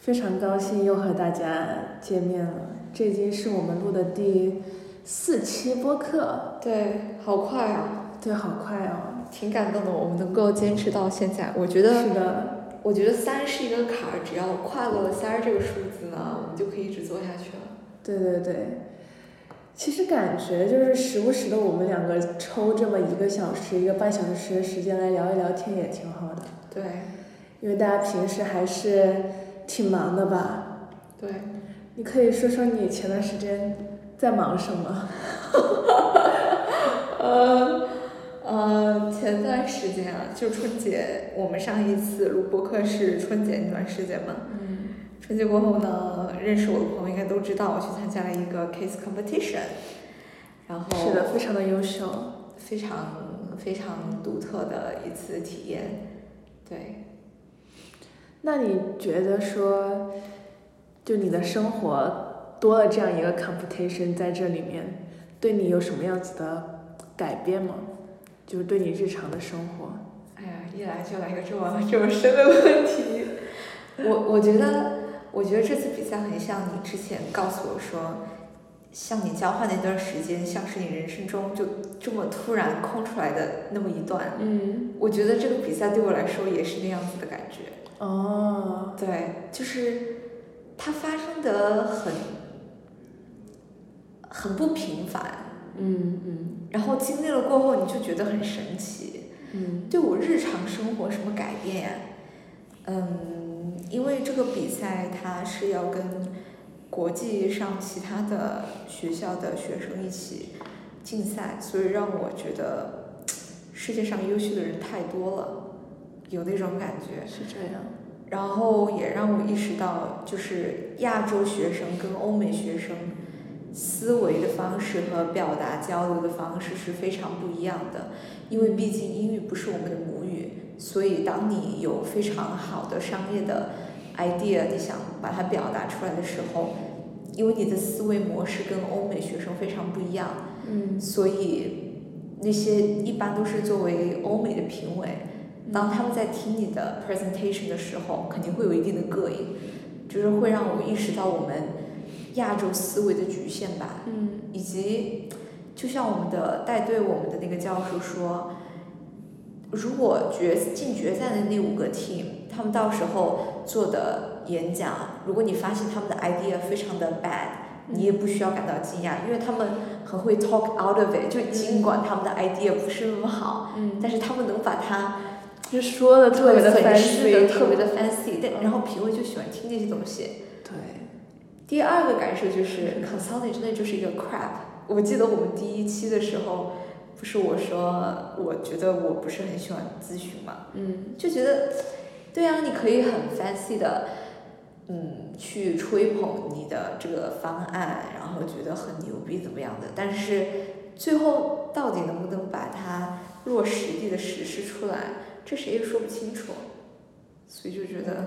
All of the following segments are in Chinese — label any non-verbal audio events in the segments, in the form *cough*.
非常高兴又和大家见面了。这已经是我们录的第四期播客，对，好快啊，对，好快哦。挺感动的，我们能够坚持到现在。我觉得，是的，我觉得三是一个坎儿，只要跨过了三这个数字呢，我们就可以一直做下去了。对对对。其实感觉就是时不时的，我们两个抽这么一个小时、一个半小时的时间来聊一聊天，也挺好的。对，因为大家平时还是挺忙的吧？对，你可以说说你前段时间在忙什么？*laughs* 呃，呃，前段时间啊，就春节，我们上一次录播客是春节那段时间嘛。嗯。春节过后呢，认识我的朋友应该都知道，我去参加了一个 case competition，然后是的，非常的优秀。非常非常独特的一次体验，对。那你觉得说，就你的生活多了这样一个 competition 在这里面，对你有什么样子的改变吗？就是对你日常的生活。哎呀，一来就来个这么这么深的问题，*laughs* 我我觉得，我觉得这次比赛很像你之前告诉我说，像你交换那段时间，像是你人生中就这么突然空出来的那么一段。嗯。我觉得这个比赛对我来说也是那样子的感觉。哦。对，就是它发生的很很不平凡。嗯嗯。然后经历了过后，你就觉得很神奇。嗯。对我日常生活什么改变呀？嗯，因为这个比赛它是要跟国际上其他的学校的学生一起竞赛，所以让我觉得 *tsk* 世界上优秀的人太多了，有那种感觉。是这样。然后也让我意识到，就是亚洲学生跟欧美学生思维的方式和表达交流的方式是非常不一样的。因为毕竟英语不是我们的母语，所以当你有非常好的商业的 idea，你想把它表达出来的时候，因为你的思维模式跟欧美学生非常不一样，嗯。所以那些一般都是作为欧美的评委。当他们在听你的 presentation 的时候，肯定会有一定的膈应，就是会让我意识到我们亚洲思维的局限吧。嗯。以及，就像我们的带队我们的那个教授说，如果决进决赛的那五个 team，他们到时候做的演讲，如果你发现他们的 idea 非常的 bad，你也不需要感到惊讶，因为他们很会 talk out of it，就尽管他们的 idea 不是那么好，嗯。但是他们能把它。就说的特别的 fancy 特别的 fancy，但然后评委就喜欢听这些东西。对。第二个感受就是 consulting 真的就是一个 crap。我记得我们第一期的时候，不是我说我觉得我不是很喜欢咨询嘛，嗯，就觉得，对啊，你可以很 fancy 的，嗯，去吹捧你的这个方案，然后觉得很牛逼怎么样的，但是最后到底能不能把它落实地的实施出来？这谁也说不清楚，所以就觉得。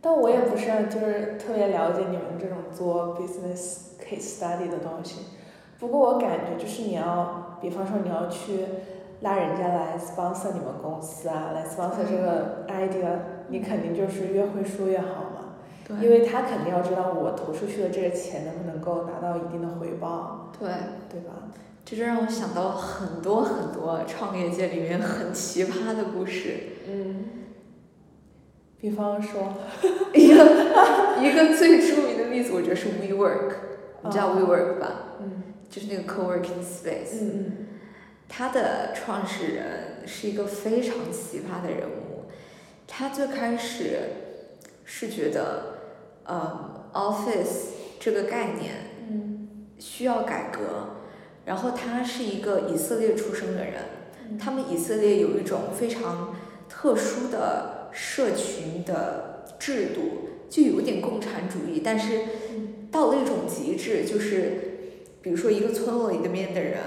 但我也不是就是特别了解你们这种做 business case study 的东西，不过我感觉就是你要，比方说你要去拉人家来 sponsor 你们公司啊，来 sponsor 这个 idea，你肯定就是越会说越好嘛，对。因为他肯定要知道我投出去的这个钱能不能够拿到一定的回报。对。对吧？这就让我想到了很多很多创业界里面很奇葩的故事。嗯。比方说，*laughs* 一个一个最著名的例子，我觉得是 WeWork，你知道 WeWork 吧？嗯。就是那个 co-working space。嗯嗯。他的创始人是一个非常奇葩的人物。他最开始是觉得，呃，office 这个概念，嗯，需要改革。然后他是一个以色列出生的人，他们以色列有一种非常特殊的社群的制度，就有点共产主义，但是到了一种极致，就是比如说一个村落里面的人，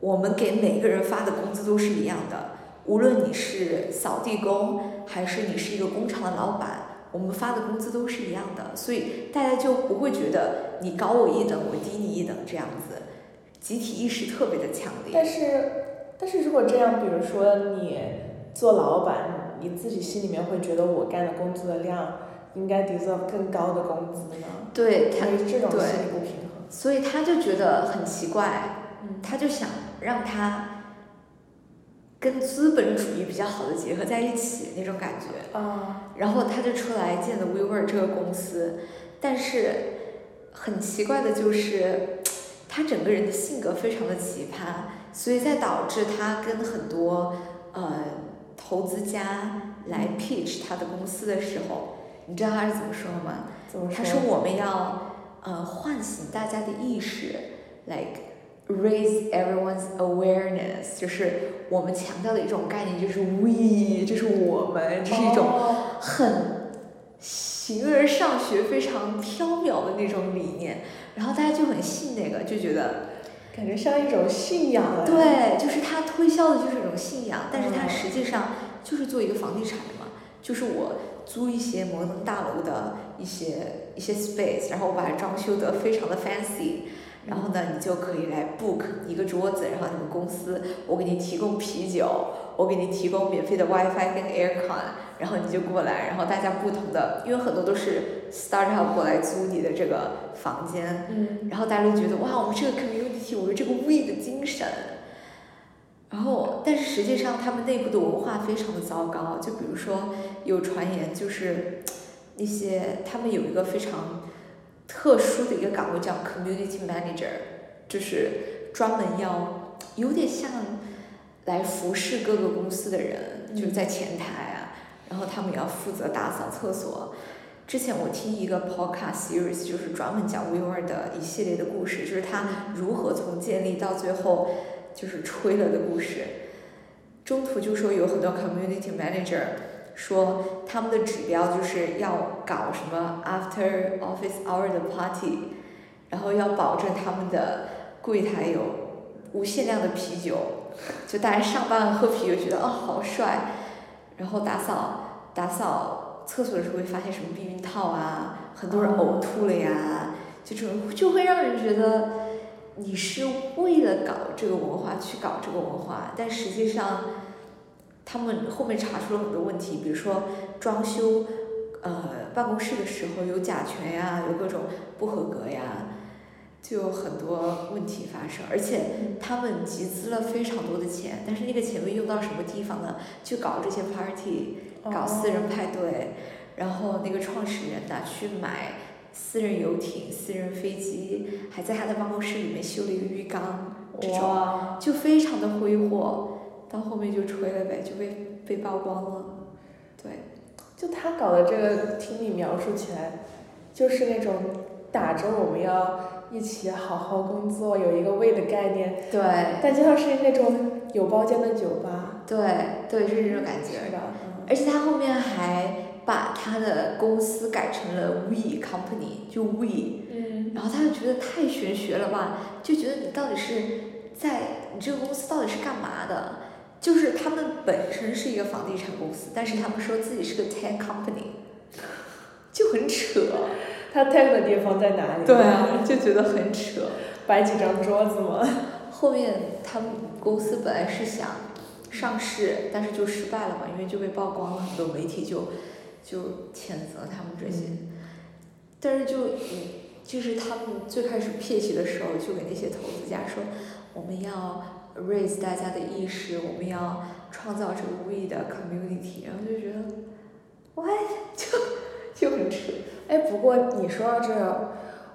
我们给每个人发的工资都是一样的，无论你是扫地工还是你是一个工厂的老板，我们发的工资都是一样的，所以大家就不会觉得你高我一等，我低你一等这样子，集体意识特别的强烈。但是，但是如果这样，比如说你做老板，你自己心里面会觉得我干的工作的量应该 deserve 更高的工资呢？对他，这种心理不平衡。所以他就觉得很奇怪，嗯他就想让他跟资本主义比较好的结合在一起那种感觉。啊，然后他就出来建了 WeWork 这个公司，但是很奇怪的就是，他整个人的性格非常的奇葩，所以在导致他跟很多呃投资家来 pitch 他的公司的时候，你知道他是怎么说吗？怎么他说我们要呃唤醒大家的意识，like raise everyone's awareness，就是我们强调的一种概念，就是 we，这是我们，这是一种哦很形而上学、非常缥缈的那种理念，然后大家就很信那个，就觉得感觉像一种信仰哎。对，就是他推销的就是一种信仰，但是他嗯实际上就是做一个房地产的嘛，就是我租一些摩登大楼的一些一些 space，然后我把它装修得非常的 fancy，然后呢，你就可以来 book 一个桌子，然后你们公司我给你提供啤酒，我给你提供免费的 WiFi 跟 AirCon，然后你就过来，然后大家不同的，因为很多都是 startup 过来租你的这个房间，嗯，然后大家都觉得哇，我们这个 community，我们这个 we 的精神。然后，但是实际上他们内部的文化非常的糟糕。就比如说，有传言就是那些他们有一个非常特殊的一个岗位叫 community manager，就是专门要有点像来服侍各个公司的人，就是在前台啊，然后他们也要负责打扫厕所。之前我听一个 podcast series，就是专门讲 WeWork 的一系列的故事，就是他如何从建立到最后就是吹了的故事。中途就说有很多 community manager 说他们的指标就是要搞什么 after office hour 的 party，然后要保证他们的柜台有无限量的啤酒，就大家上班喝啤酒觉得哦好帅，然后打扫打扫厕所的时候会发现什么避孕套啊，很多人呕吐了呀，就这种就会让人觉得你是为了搞这个文化去搞这个文化，但实际上他们后面查出了很多问题，比如说装修呃办公室的时候有甲醛呀，有各种不合格呀。就有很多问题发生，而且他们集资了非常多的钱，但是那个钱被用到什么地方呢？去搞这些 party，搞私人派对，然后那个创始人拿去买私人游艇、私人飞机，还在他的办公室里面修了一个浴缸，这种哇，就非常的挥霍，到后面就吹了呗，就被被曝光了。对，就他搞的这个，听你描述起来，就是那种打着我们要一起好好工作，有一个为的概念，对，但就像是那种有包间的酒吧。对，对，是这种感觉。是的，嗯而且他后面还把他的公司改成了 We Company，就 We，嗯，然后他就觉得太玄学了吧，就觉得你到底是在你这个公司到底是干嘛的？就是他们本身是一个房地产公司，但是他们说自己是个 tech company，就很扯。他 tag 的地方在哪里？对啊就觉得很扯。摆几张桌子吗？后面他们公司本来是想上市，但是就失败了嘛，因为就被曝光了，很多媒体就就谴责他们这些。但是就嗯就是他们最开始 pitch 的时候，就给那些投资家说，我们要 raise 大家的意识，我们要创造这个 we 的 community，然后就觉得，what 就就很扯。哎，不过你说到这，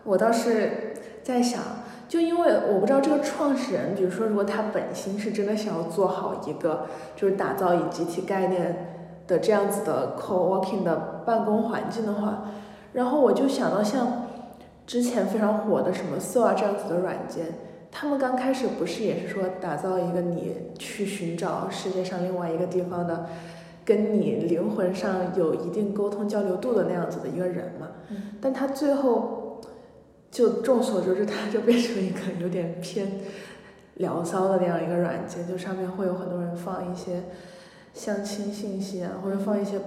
我倒是在想，就因为我不知道这个创始人，比如说，如果他本心是真的想要做好一个，就是打造以集体概念的这样子的 co-working 的办公环境的话，然后我就想到像之前非常火的什么 So 啊这样子的软件，他们刚开始不是也是说打造一个你去寻找世界上另外一个地方的跟你灵魂上有一定沟通交流度的那样子的一个人嘛。嗯但他最后就众所周知，他就变成一个有点偏聊骚的那样一个软件，就上面会有很多人放一些相亲信息啊，或者放一些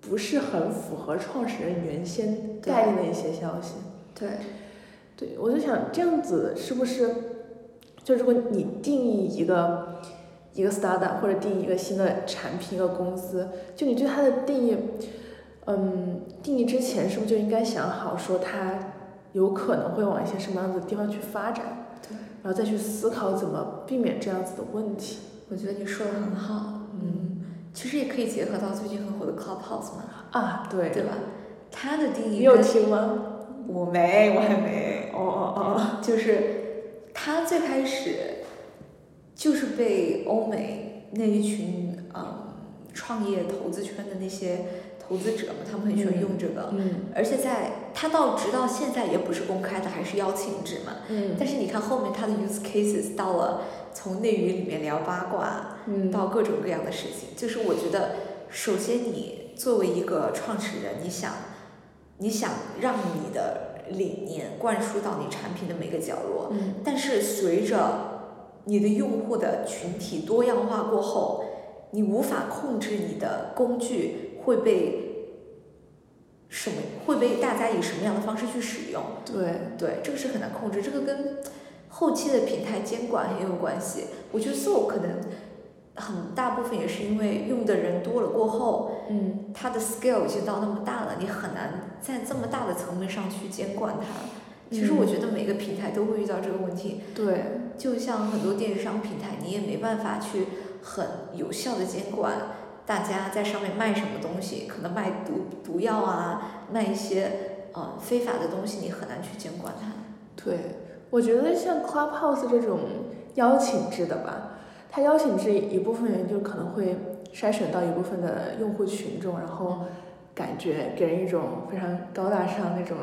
不是很符合创始人原先概念的一些消息。对，对，我就想这样子是不是，就如果你定义一个一个 startup 或者定义一个新的产品一个公司，就你对它的定义，嗯，定义之前是不是就应该想好说它有可能会往一些什么样子的地方去发展，对，然后再去思考怎么避免这样子的问题。我觉得你说的很好。嗯，其实也可以结合到最近很火的 Clubhouse 嘛，啊，对，对吧？它的定义你有听吗？我没，我还没。哦哦哦，就是它最开始就是被欧美那一群嗯创业投资圈的那些投资者嘛，他们很喜欢用这个，嗯而且在他到直到现在也不是公开的，还是邀请制嘛。嗯但是你看后面他的 use cases 到了从内娱里面聊八卦，嗯，到各种各样的事情，就是我觉得，首先你作为一个创始人，你想，你想让你的理念灌输到你产品的每个角落，嗯但是随着你的用户的群体多样化过后，你无法控制你的工具会被什么，会被大家以什么样的方式去使用。对，对，这个是很难控制，这个跟后期的平台监管很有关系。我觉得 So 可能很大部分也是因为用的人多了过后，嗯它的 scale 已经到那么大了，你很难在这么大的层面上去监管它。其实我觉得每个平台都会遇到这个问题，对，就像很多电商平台，你也没办法去很有效的监管大家在上面卖什么东西，可能卖毒毒药啊，卖一些呃非法的东西，你很难去监管它。对，我觉得像 Clubhouse 这种邀请制的吧，它邀请制一部分人就可能会筛选到一部分的用户群众，然后感觉给人一种非常高大上那种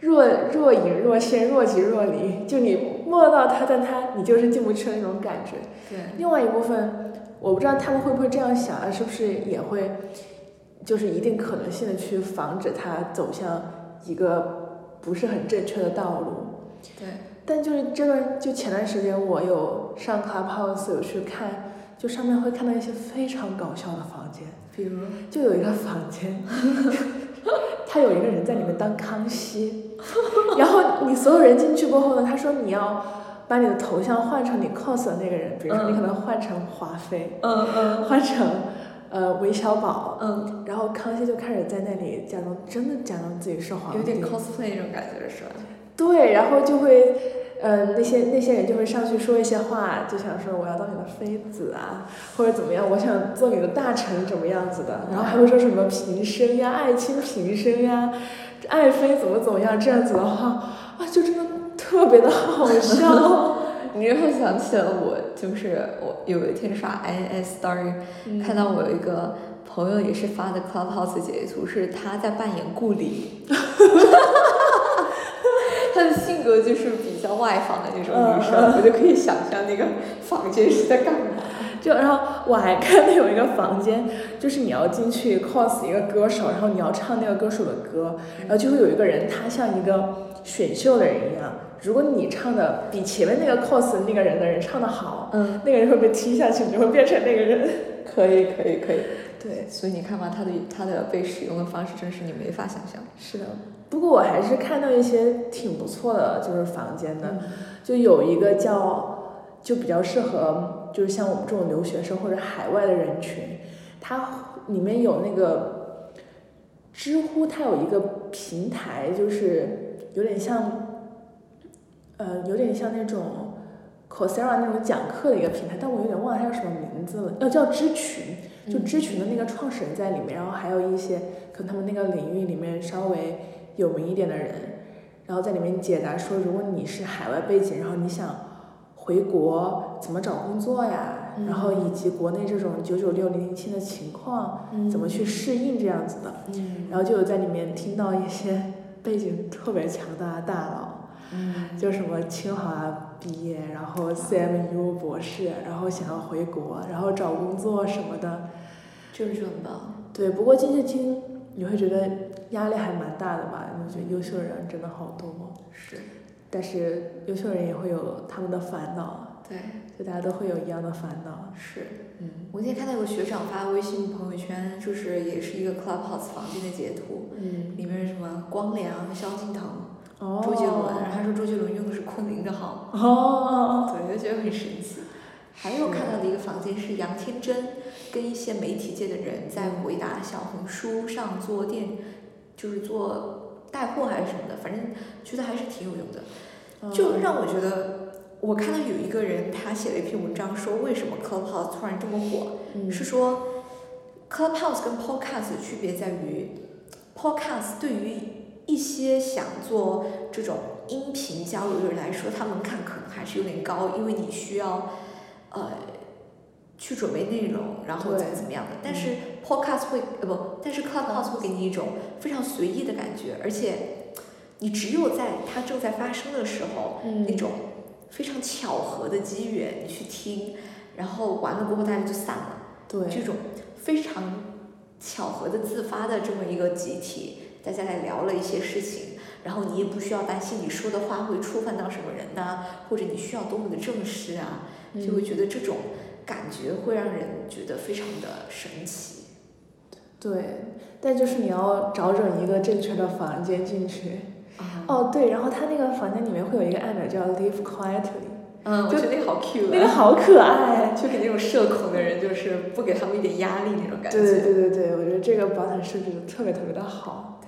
若若隐若现、若即若离，就你摸到它，但它你就是进不去的那种感觉。对。另外一部分，我不知道他们会不会这样想啊，是不是也会，就是一定可能性的去防止它走向一个不是很正确的道路。对，但就是这段，就前段时间我有上 Clubhouse 有去看，就上面会看到一些非常搞笑的房间，比如，就有一个房间，*laughs* *laughs* 他有一个人在里面当康熙，*laughs* 然后你所有人进去过后呢，他说你要把你的头像换成你 cos 的那个人，比如说你可能换成华妃，嗯嗯。换成呃韦小宝，嗯，然后康熙就开始在那里假装真的假装自己是皇帝，有点 cosplay 那种感觉是吧？对，然后就会，呃，那些那些人就会上去说一些话，就想说我要当你的妃子啊，或者怎么样，我想做你的大臣怎么样子的，然后还会说什么平生呀、爱卿平生呀、爱妃怎么怎么样，这样子的话，啊，就真的特别的好笑。*laughs* 你让我想起了我，就是我有一天刷 INS Story，、看到我有一个朋友也是发的 Clubhouse 截图，是他在扮演顾里。*laughs* 她的性格就是比较外放的那种女生，我就可以想象那个房间是在干嘛。就然后我还看到有一个房间，就是你要进去 cos 一个歌手，然后你要唱那个歌手的歌，然后就会有一个人，他像一个选秀的人一样，如果你唱的比前面那个 cos 那个人的人唱的好，嗯，那个人会被踢下去，你就会变成那个人。*laughs* 可以，可以，可以。对，所以你看嘛，他的他的被使用的方式真是你没法想象。是的。不过我还是看到一些挺不错的，就是房间的，就有一个叫，就比较适合，就是像我们这种留学生或者海外的人群，它里面有那个知乎，它有一个平台，就是有点像，呃，有点像那种 Coursera 那种讲课的一个平台，但我有点忘了它叫什么名字了，要叫知群，就知群的那个创始人在里面，然后还有一些可能他们那个领域里面稍微有名一点的人，然后在里面解答说，如果你是海外背景，然后你想回国怎么找工作呀，嗯。然后以及国内这种九九六零零七的情况，怎么去适应这样子的，嗯。然后就有在里面听到一些背景特别强大的大佬，嗯。就什么清华毕业，然后 CMU 博士，然后想要回国，然后找工作什么的，就是这就很棒。对，不过进去听你会觉得压力还蛮大的吧？我觉得优秀的人真的好多，是，但是优秀人也会有他们的烦恼，对，就大家都会有一样的烦恼。是。嗯，我今天看到有个学长发微信朋友圈，就是也是一个 Clubhouse 房间的截图，嗯，里面是什么光良、萧敬腾、哦，周杰伦，然后他说周杰伦用的是昆凌的号，哦，对，就觉得很神奇。还有看到的一个房间是杨天真跟一些媒体界的人在回答小红书上做电，就是做带货还是什么的，反正觉得还是挺有用的，就让我觉得。我看到有一个人，他写了一篇文章，说为什么 Clubhouse 突然这么火，嗯是说 Clubhouse 跟 Podcast 的区别在于，Podcast 对于一些想做这种音频交流的人来说，它门槛可能还是有点高，因为你需要呃去准备内容，然后怎么怎么样的。但是 Podcast 会呃不，但是 Clubhouse 会给你一种非常随意的感觉，而且你只有在它正在发生的时候，嗯那种。非常巧合的机缘，你去听，然后完了过后大家就散了。对，这种非常巧合的自发的这么一个集体，大家来聊了一些事情，然后你也不需要担心你说的话会触犯到什么人呐、或者你需要多么的正式啊，就会觉得这种感觉会让人觉得非常的神奇。对，但就是你要找准一个正确的房间进去。啊，哦，对，然后他那个房间里面会有一个按钮叫 Live Quietly，嗯，我觉得那个好 Q 那个好可爱。就给那种社恐的人，就是不给他们一点压力那种感觉。对对对对，我觉得这个保险设置的特别特别的好。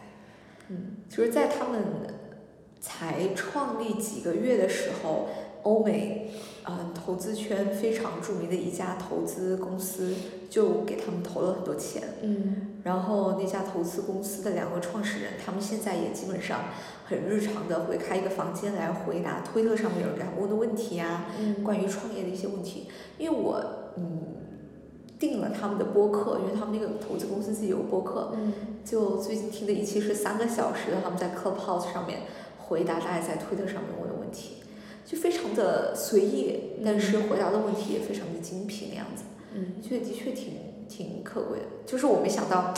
嗯，就是在他们才创立几个月的时候，欧美嗯投资圈非常著名的一家投资公司就给他们投了很多钱。嗯然后那家投资公司的两个创始人，他们现在也基本上很日常的会开一个房间来回答推特上面有人给他们问的问题啊、嗯关于创业的一些问题。因为我嗯订了他们的播客，因为他们那个投资公司自己有播客，嗯就最近听的一期是三个小时的，他们在 Clubhouse 上面回答大家在推特上面问就非常的随意，但是回答的问题也非常的精辟那样子。嗯觉得的确挺挺可贵的。就是我没想到，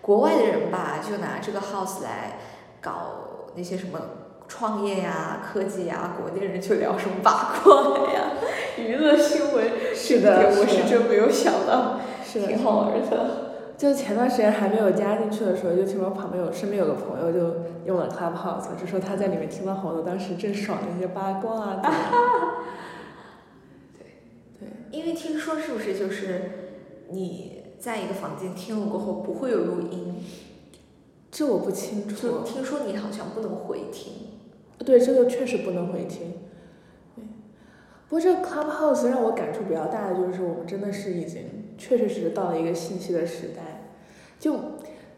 国外的人吧，就拿这个 house 来搞那些什么创业呀、科技呀，国内人就聊什么八卦呀、*laughs* 娱乐新闻。是的我是真没有想到，是的挺好玩的。就前段时间还没有加进去的时候，就听说旁边有身边有个朋友就用了 Clubhouse，就说他在里面听到好多当时正爽的一些八卦啊。对对因为听说是不是就是你在一个房间听了过后不会有录音，这我不清就楚。听说你好像不能回听。对，这个确实不能回听。对，不过这个 Clubhouse 让我感触比较大的就是，我们真的是已经确确实实到了一个信息的时代，就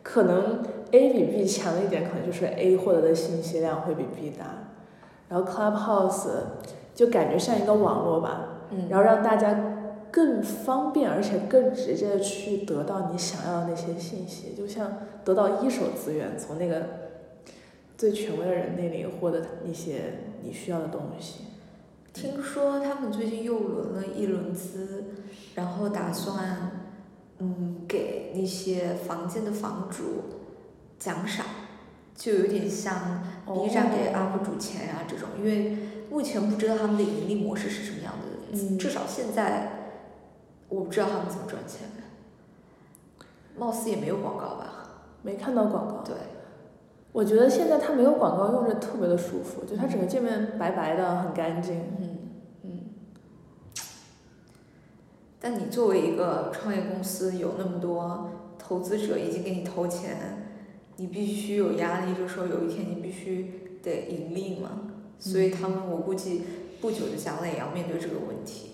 可能 A 比 B 强一点，可能就是 A 获得的信息量会比 B 大，然后 Clubhouse 就感觉像一个网络吧，嗯然后让大家更方便而且更直接的去得到你想要的那些信息，就像得到一手资源，从那个最权威的人那里获得一些你需要的东西。听说他们最近又轮了一轮资，然后打算，嗯，给那些房间的房主奖赏，就有点像 B 站给 UP 主钱呀、这种，因为目前不知道他们的盈利模式是什么样的，嗯。至少现在我不知道他们怎么赚钱，貌似也没有广告吧？没看到广告，对，我觉得现在它没有广告用着特别的舒服，就它整个界面白白的，很干净。嗯嗯。但你作为一个创业公司，有那么多投资者已经给你投钱，你必须有压力，就是说有一天你必须得盈利嘛。所以他们我估计不久的将来也要面对这个问题。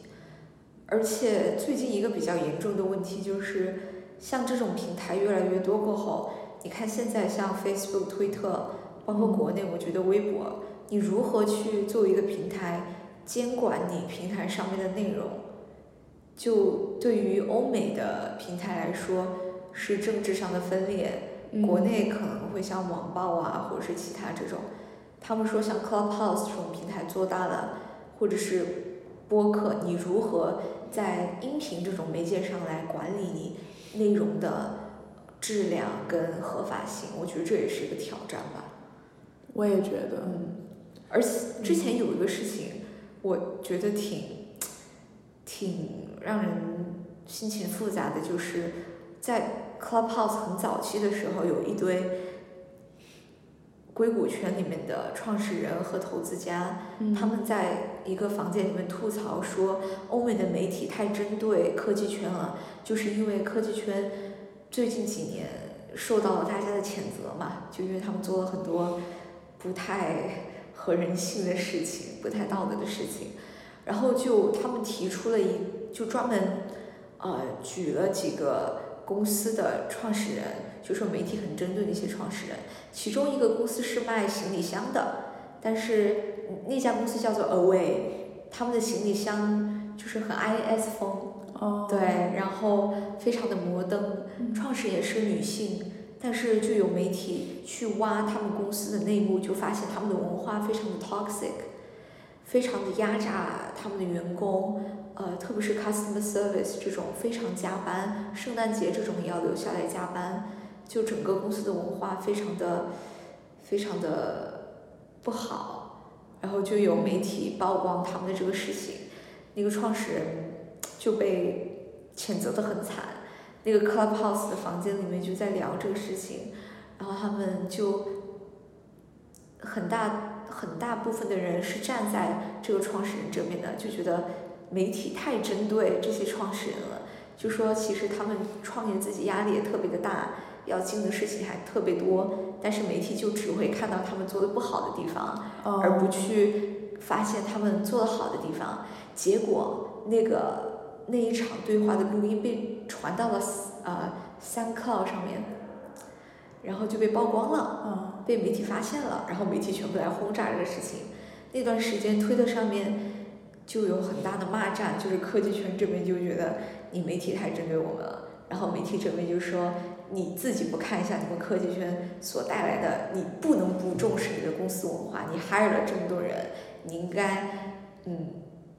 而且最近一个比较严重的问题就是，像这种平台越来越多过后，你看现在像 Facebook、推特，包括国内，我觉得微博，你如何去作为一个平台监管你平台上面的内容？就对于欧美的平台来说，是政治上的分裂。国内可能会像网暴啊，或者是其他这种，他们说像 Clubhouse 这种平台做大了，或者是播客，你如何在音频这种媒介上来管理你内容的质量跟合法性，我觉得这也是一个挑战吧。我也觉得，嗯，而且之前有一个事情，我觉得挺挺让人心情复杂的，就是在 Clubhouse 很早期的时候，有一堆硅谷圈里面的创始人和投资家，嗯。他们在一个房间里面吐槽说，欧美的媒体太针对科技圈了，就是因为科技圈最近几年受到了大家的谴责嘛，就因为他们做了很多不太合人性的事情，不太道德的事情，然后就他们提出了一就专门呃举了几个公司的创始人，就说媒体很针对那些创始人，其中一个公司是卖行李箱的，但是那家公司叫做 Away，他们的行李箱就是很 IS 风，哦，对，然后非常的摩登，嗯。创始也是女性，但是就有媒体去挖他们公司的内幕，就发现他们的文化非常的 toxic，非常的压榨他们的员工，呃，特别是 customer service 这种非常加班，圣诞节这种也要留下来加班，就整个公司的文化非常的非常的不好，然后就有媒体曝光他们的这个事情，那个创始人就被谴责的很惨。那个 Clubhouse 的房间里面就在聊这个事情，然后他们就很大很大部分的人是站在这个创始人这边的，就觉得媒体太针对这些创始人了，就说其实他们创业自己压力也特别的大，要经的事情还特别多，但是媒体就只会看到他们做的不好的地方，哦而不去发现他们做的好的地方。结果那个那一场对话的录音被传到了呃 SoundCloud 上面，然后就被曝光了，嗯被媒体发现了，然后媒体全部来轰炸这个事情。那段时间推特上面就有很大的骂战，就是科技圈这边就觉得你媒体太针对我们了，然后媒体这边就说你自己不看一下你们科技圈所带来的，你不能不重视你的公司文化，你 hire 了这么多人，你应该嗯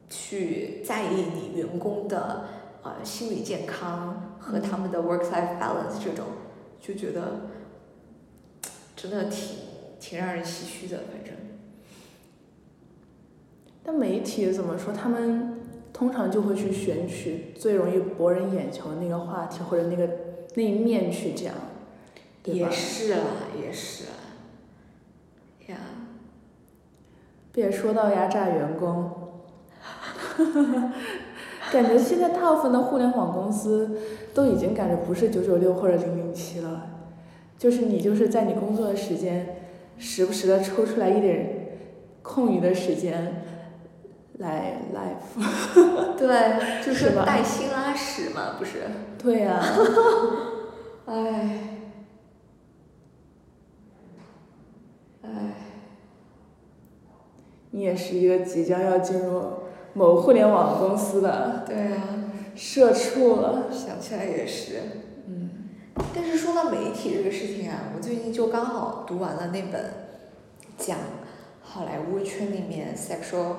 去在意你员工的呃心理健康和他们的 work life balance 这种，就觉得真的挺挺让人唏嘘的，反正。但媒体怎么说？他们通常就会去选取最容易博人眼球的那个话题或者那个那一面去讲，对吧也？是啊，也是啦。呀，别说到压榨员工，*laughs* 感觉现在大部分的互联网公司都已经感觉不是九九六或者零零七了，就是你就是在你工作的时间，时不时的抽出来一点空余的时间来 life。*laughs* *laughs* 对，就是带薪拉屎嘛，不是？对呀、*laughs* 唉，唉，你也是一个即将要进入某互联网公司的对啊，社畜了。想起来也是。嗯但是说到媒体这个事情啊，我最近就刚好读完了那本讲好莱坞圈里面 sexual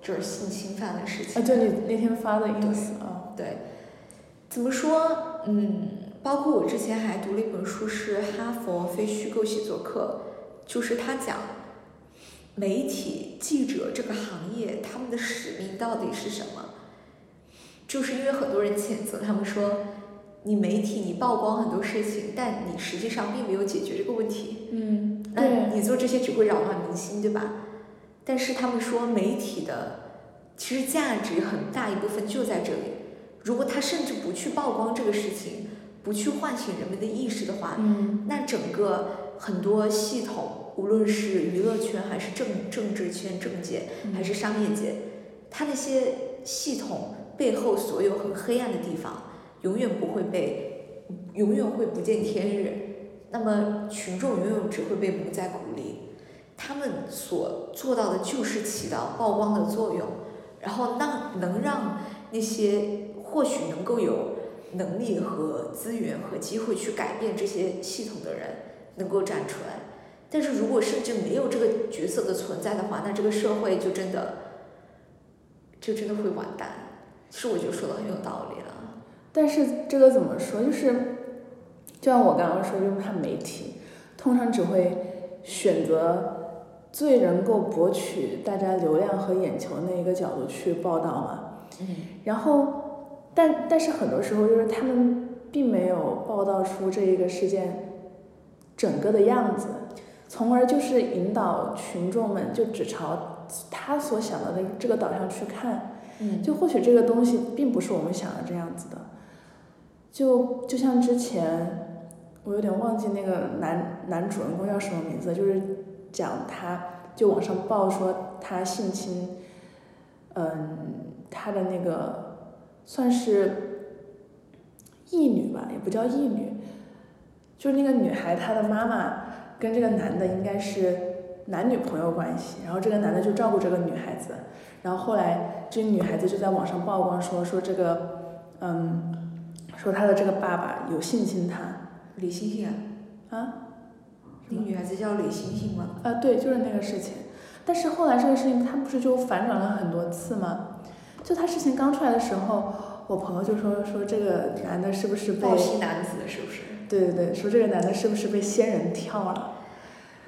就是性侵犯的事情。啊，就你那天发的 ins 啊，对，怎么说？嗯，包括我之前还读了一本书，是哈佛非虚构写作课，就是他讲媒体记者这个行业他们的使命到底是什么？就是因为很多人谴责他们说，你媒体你曝光很多事情，但你实际上并没有解决这个问题。嗯，那对，你做这些只会扰乱民心，对吧？但是他们说媒体的其实价值很大一部分就在这里。如果他甚至不去曝光这个事情，不去唤醒人们的意识的话，嗯那整个很多系统，无论是娱乐圈还是政政治圈、政界还是商业界，它那些系统背后所有很黑暗的地方，永远不会被，永远会不见天日。那么群众永远只会被蒙在鼓里，他们所做到的就是起到曝光的作用，然后让能让那些或许能够有能力和资源和机会去改变这些系统的人能够站出来。但是如果甚至没有这个角色的存在的话，那这个社会就真的，就真的会完蛋。其实我觉得说的很有道理了。但是这个怎么说？就是，就像我刚刚说，就是看媒体，通常只会选择最能够博取大家流量和眼球那一个角度去报道嘛。嗯然后，但但是很多时候就是他们并没有报道出这一个事件整个的样子，从而就是引导群众们就只朝他所想的那这个导向去看。嗯就或许这个东西并不是我们想的这样子的，就就像之前我有点忘记那个男男主人公叫什么名字，就是讲他就网上报说他性侵，嗯，他的那个算是义女吧，也不叫义女，就是那个女孩她的妈妈跟这个男的应该是男女朋友关系，然后这个男的就照顾这个女孩子。然后后来，这女孩子就在网上曝光说说这个，嗯，说他的这个爸爸有信心他，李星星啊，啊，那个女孩子叫李星星吗？啊，对，就是那个事情。但是后来这个事情，他不是就反转了很多次吗？就他事情刚出来的时候，我朋友就说说这个男的是不是被男子是不是？对对对，说这个男的是不是被仙人跳了？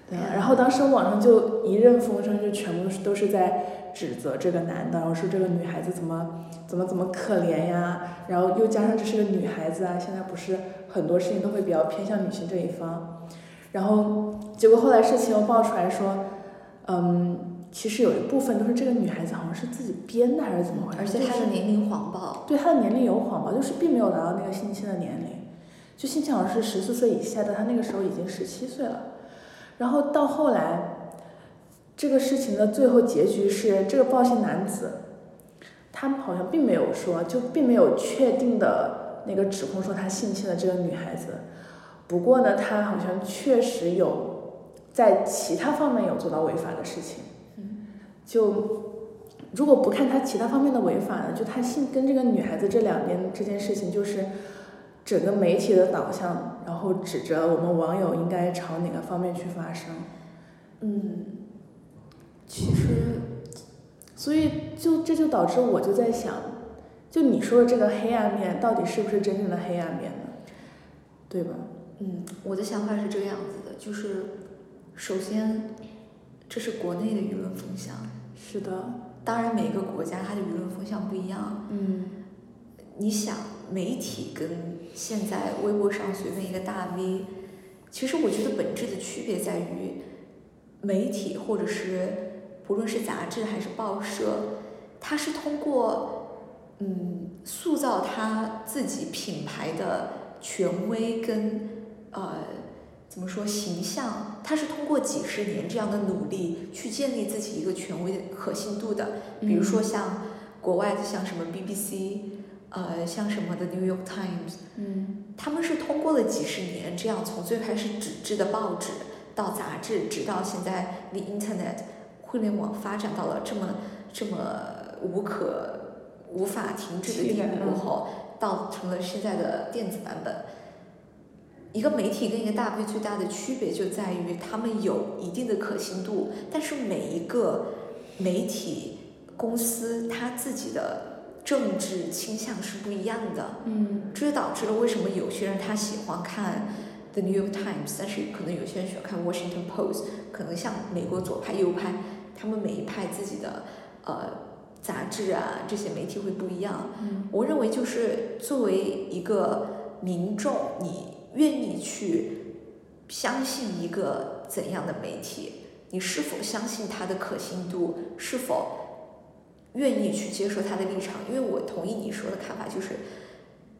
对啊，嗯然后当时网上就一阵风声，就全部是都是在指责这个男的，然后说这个女孩子怎么怎么怎么可怜呀，然后又加上这是个女孩子啊，现在不是很多事情都会比较偏向女性这一方，然后结果后来事情又爆出来说，嗯，其实有一部分都是这个女孩子好像是自己编的还是怎么回事，而且她的年龄谎报。对她的年龄有谎报，就是并没有达到那个性侵的年龄，就性侵好像是十四岁以下的，她那个时候已经十七岁了。然后到后来，这个事情的最后结局是，这个暴性男子，他好像并没有说，就并没有确定的那个指控说他性侵了这个女孩子。不过呢，他好像确实有在其他方面有做到违法的事情。就如果不看他其他方面的违法呢，就他性跟这个女孩子这两边这件事情，就是整个媒体的导向，然后指着我们网友应该朝哪个方面去发声。嗯，其实所以就这就导致我就在想，就你说的这个黑暗面到底是不是真正的黑暗面呢？对吧？嗯，我的想法是这个样子的，就是首先这是国内的舆论风向，是的，当然每个国家它的舆论风向不一样。嗯你想，媒体跟现在微博上随便一个大 V，其实我觉得本质的区别在于，媒体或者是不论是杂志还是报社，它是通过嗯塑造它自己品牌的权威跟呃怎么说形象，它是通过几十年这样的努力去建立自己一个权威的可信度的。比如说。像国外的像什么 BBC，呃，像什么的 New York Times，嗯。他们是通过了几十年，这样从最开始纸质的报纸到杂志，直到现在，The Internet 互联网发展到了这么这么无可无法停止的地步后，到成了现在的电子版本。一个媒体跟一个大 V 最大的区别就在于，他们有一定的可信度，但是每一个媒体公司它自己的政治倾向是不一样的。嗯这就导致了为什么有些人他喜欢看 The New York Times，但是可能有些人喜欢看 Washington Post，可能像美国左派、右派，他们每一派自己的呃杂志啊这些媒体会不一样。嗯我认为就是作为一个民众，你愿意去相信一个怎样的媒体？你是否相信它的可信度？是否愿意去接受它的立场？因为我同意你说的看法，就是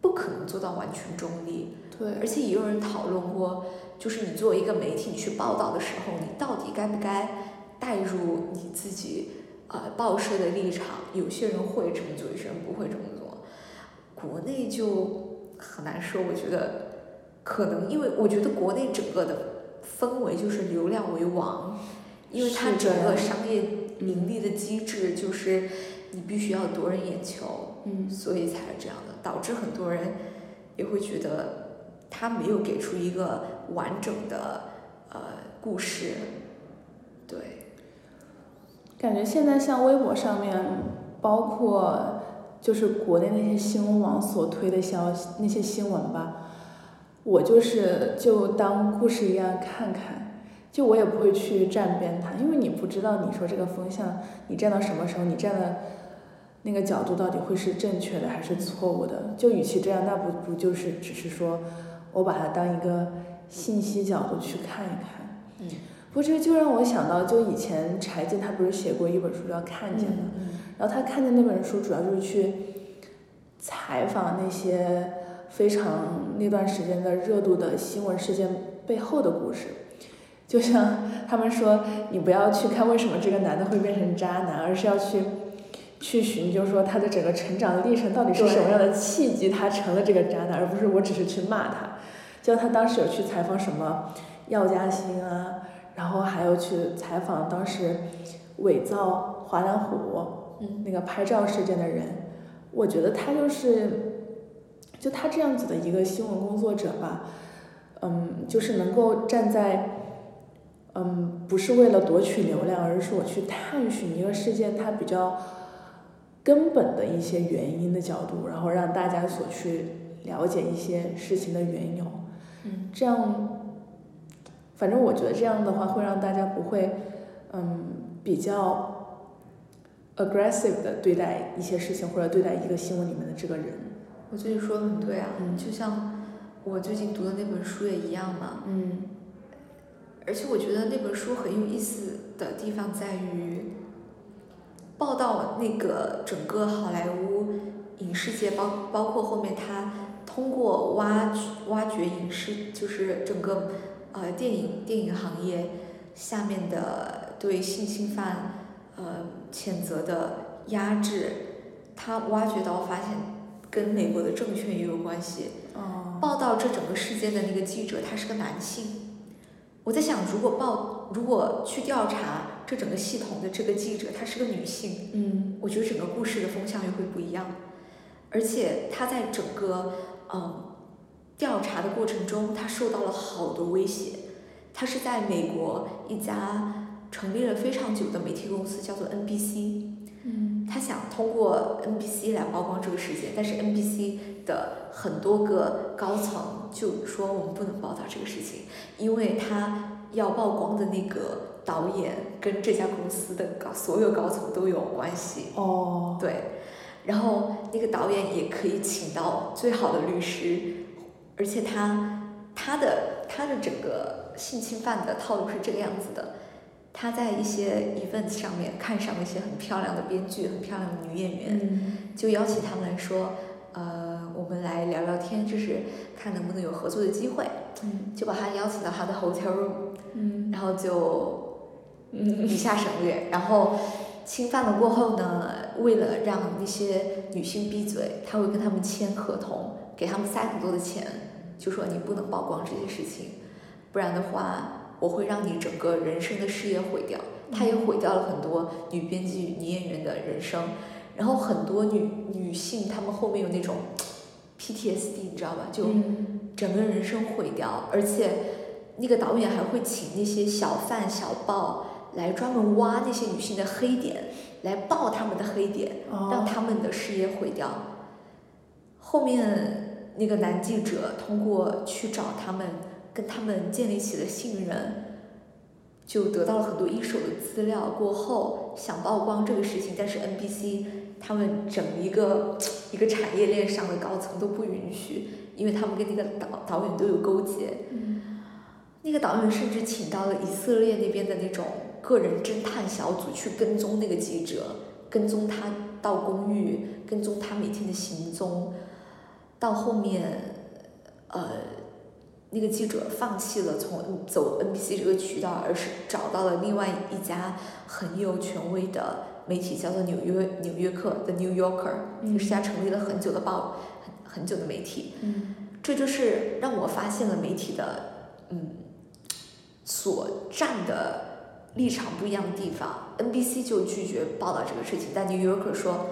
不可能做到完全中立。对，而且也有人讨论过，就是你作为一个媒体，你去报道的时候，你到底该不该带入你自己呃报社的立场？有些人会这么做，有些人不会这么做。国内就很难说，我觉得可能因为我觉得国内整个的氛围就是流量为王，因为它整个商业盈利的机制就是你必须要夺人眼球，嗯所以才是这样的，导致很多人也会觉得他没有给出一个完整的呃故事。对，感觉现在像微博上面，包括就是国内那些新闻网所推的消息那些新闻吧，我就是就当故事一样看看，就我也不会去站边它，因为你不知道你说这个风向你站到什么时候，你站的那个角度到底会是正确的还是错误的，就与其这样，那不不就是只是说我把它当一个信息角度去看一看。嗯不过这就让我想到，就以前柴静她不是写过一本书叫《看见》吗？嗯然后她看见那本书主要就是去采访那些非常那段时间的热度的新闻事件背后的故事。就像 *laughs* 他们说，你不要去看为什么这个男的会变成渣男，而是要去去寻究说他的整个成长历程到底是什么样的契机他成了这个渣男，而不是我只是去骂他。就像他当时有去采访什么药家鑫啊，然后还有去采访当时伪造华南虎。嗯那个拍照事件的人，我觉得他就是，就他这样子的一个新闻工作者吧，嗯，就是能够站在，嗯，不是为了夺取流量，而是我去探寻一个事件它比较根本的一些原因的角度，然后让大家所去了解一些事情的缘由，嗯这样，反正我觉得这样的话会让大家不会，嗯，比较。aggressive 的对待一些事情，或者对待一个新闻里面的这个人。我觉得你说的很对啊，嗯就像我最近读的那本书也一样嘛。嗯而且我觉得那本书很有意思的地方在于，报道那个整个好莱坞影视界，包包括后面他通过挖掘挖掘影视，就是整个呃电影电影行业下面的对性侵犯呃谴责的压制，他挖掘到发现跟美国的政权也有关系。哦报道这整个事件的那个记者，他是个男性。我在想，如果报如果去调查这整个系统的这个记者，她是个女性，嗯我觉得整个故事的风向又会不一样。而且他在整个嗯调查的过程中，他受到了好多威胁。他是在美国一家成立了非常久的媒体公司，叫做 NBC。嗯他想通过 NBC 来曝光这个事件，但是 NBC 的很多个高层就说我们不能报道这个事情，因为他要曝光的那个导演跟这家公司的高所有高层都有关系，哦对，然后那个导演也可以请到最好的律师，而且他他的他的整个性侵犯的套路是这个样子的。他在一些 event 上面看上了一些很漂亮的编剧、很漂亮的女演员，嗯。就邀请他们来说，呃，我们来聊聊天，就是看能不能有合作的机会，嗯。就把他邀请到他的 hotel room，嗯。然后就嗯。以下省略，然后侵犯了过后呢，为了让那些女性闭嘴，他会跟他们签合同，给他们塞很多的钱，就说你不能曝光这些事情，不然的话，我会让你整个人生的事业毁掉。他也毁掉了很多女编剧、女演员的人生，然后很多女女性，她们后面有那种 PTSD，你知道吧？就嗯整个人生毁掉，而且那个导演还会请那些小贩小报来专门挖那些女性的黑点，来爆他们的黑点，让哦他们的事业毁掉。后面那个男记者通过去找他们，跟他们建立起了信任，就得到了很多一手的资料。过后想曝光这个事情，但是 NBC 他们整一个一个产业链上的高层都不允许，因为他们跟那个导导演都有勾结。那个导演甚至请到了以色列那边的那种个人侦探小组去跟踪那个记者，跟踪他到公寓，跟踪他每天的行踪。到后面，呃，那个记者放弃了从走 NBC 这个渠道，而是找到了另外一家很有权威的媒体，叫做纽约纽约客的 New Yorker，嗯是家成立了很久的报，很很久的媒体。嗯这就是让我发现了媒体的，嗯，所站的立场不一样的地方。NBC 就拒绝报道这个事情，但 New Yorker 说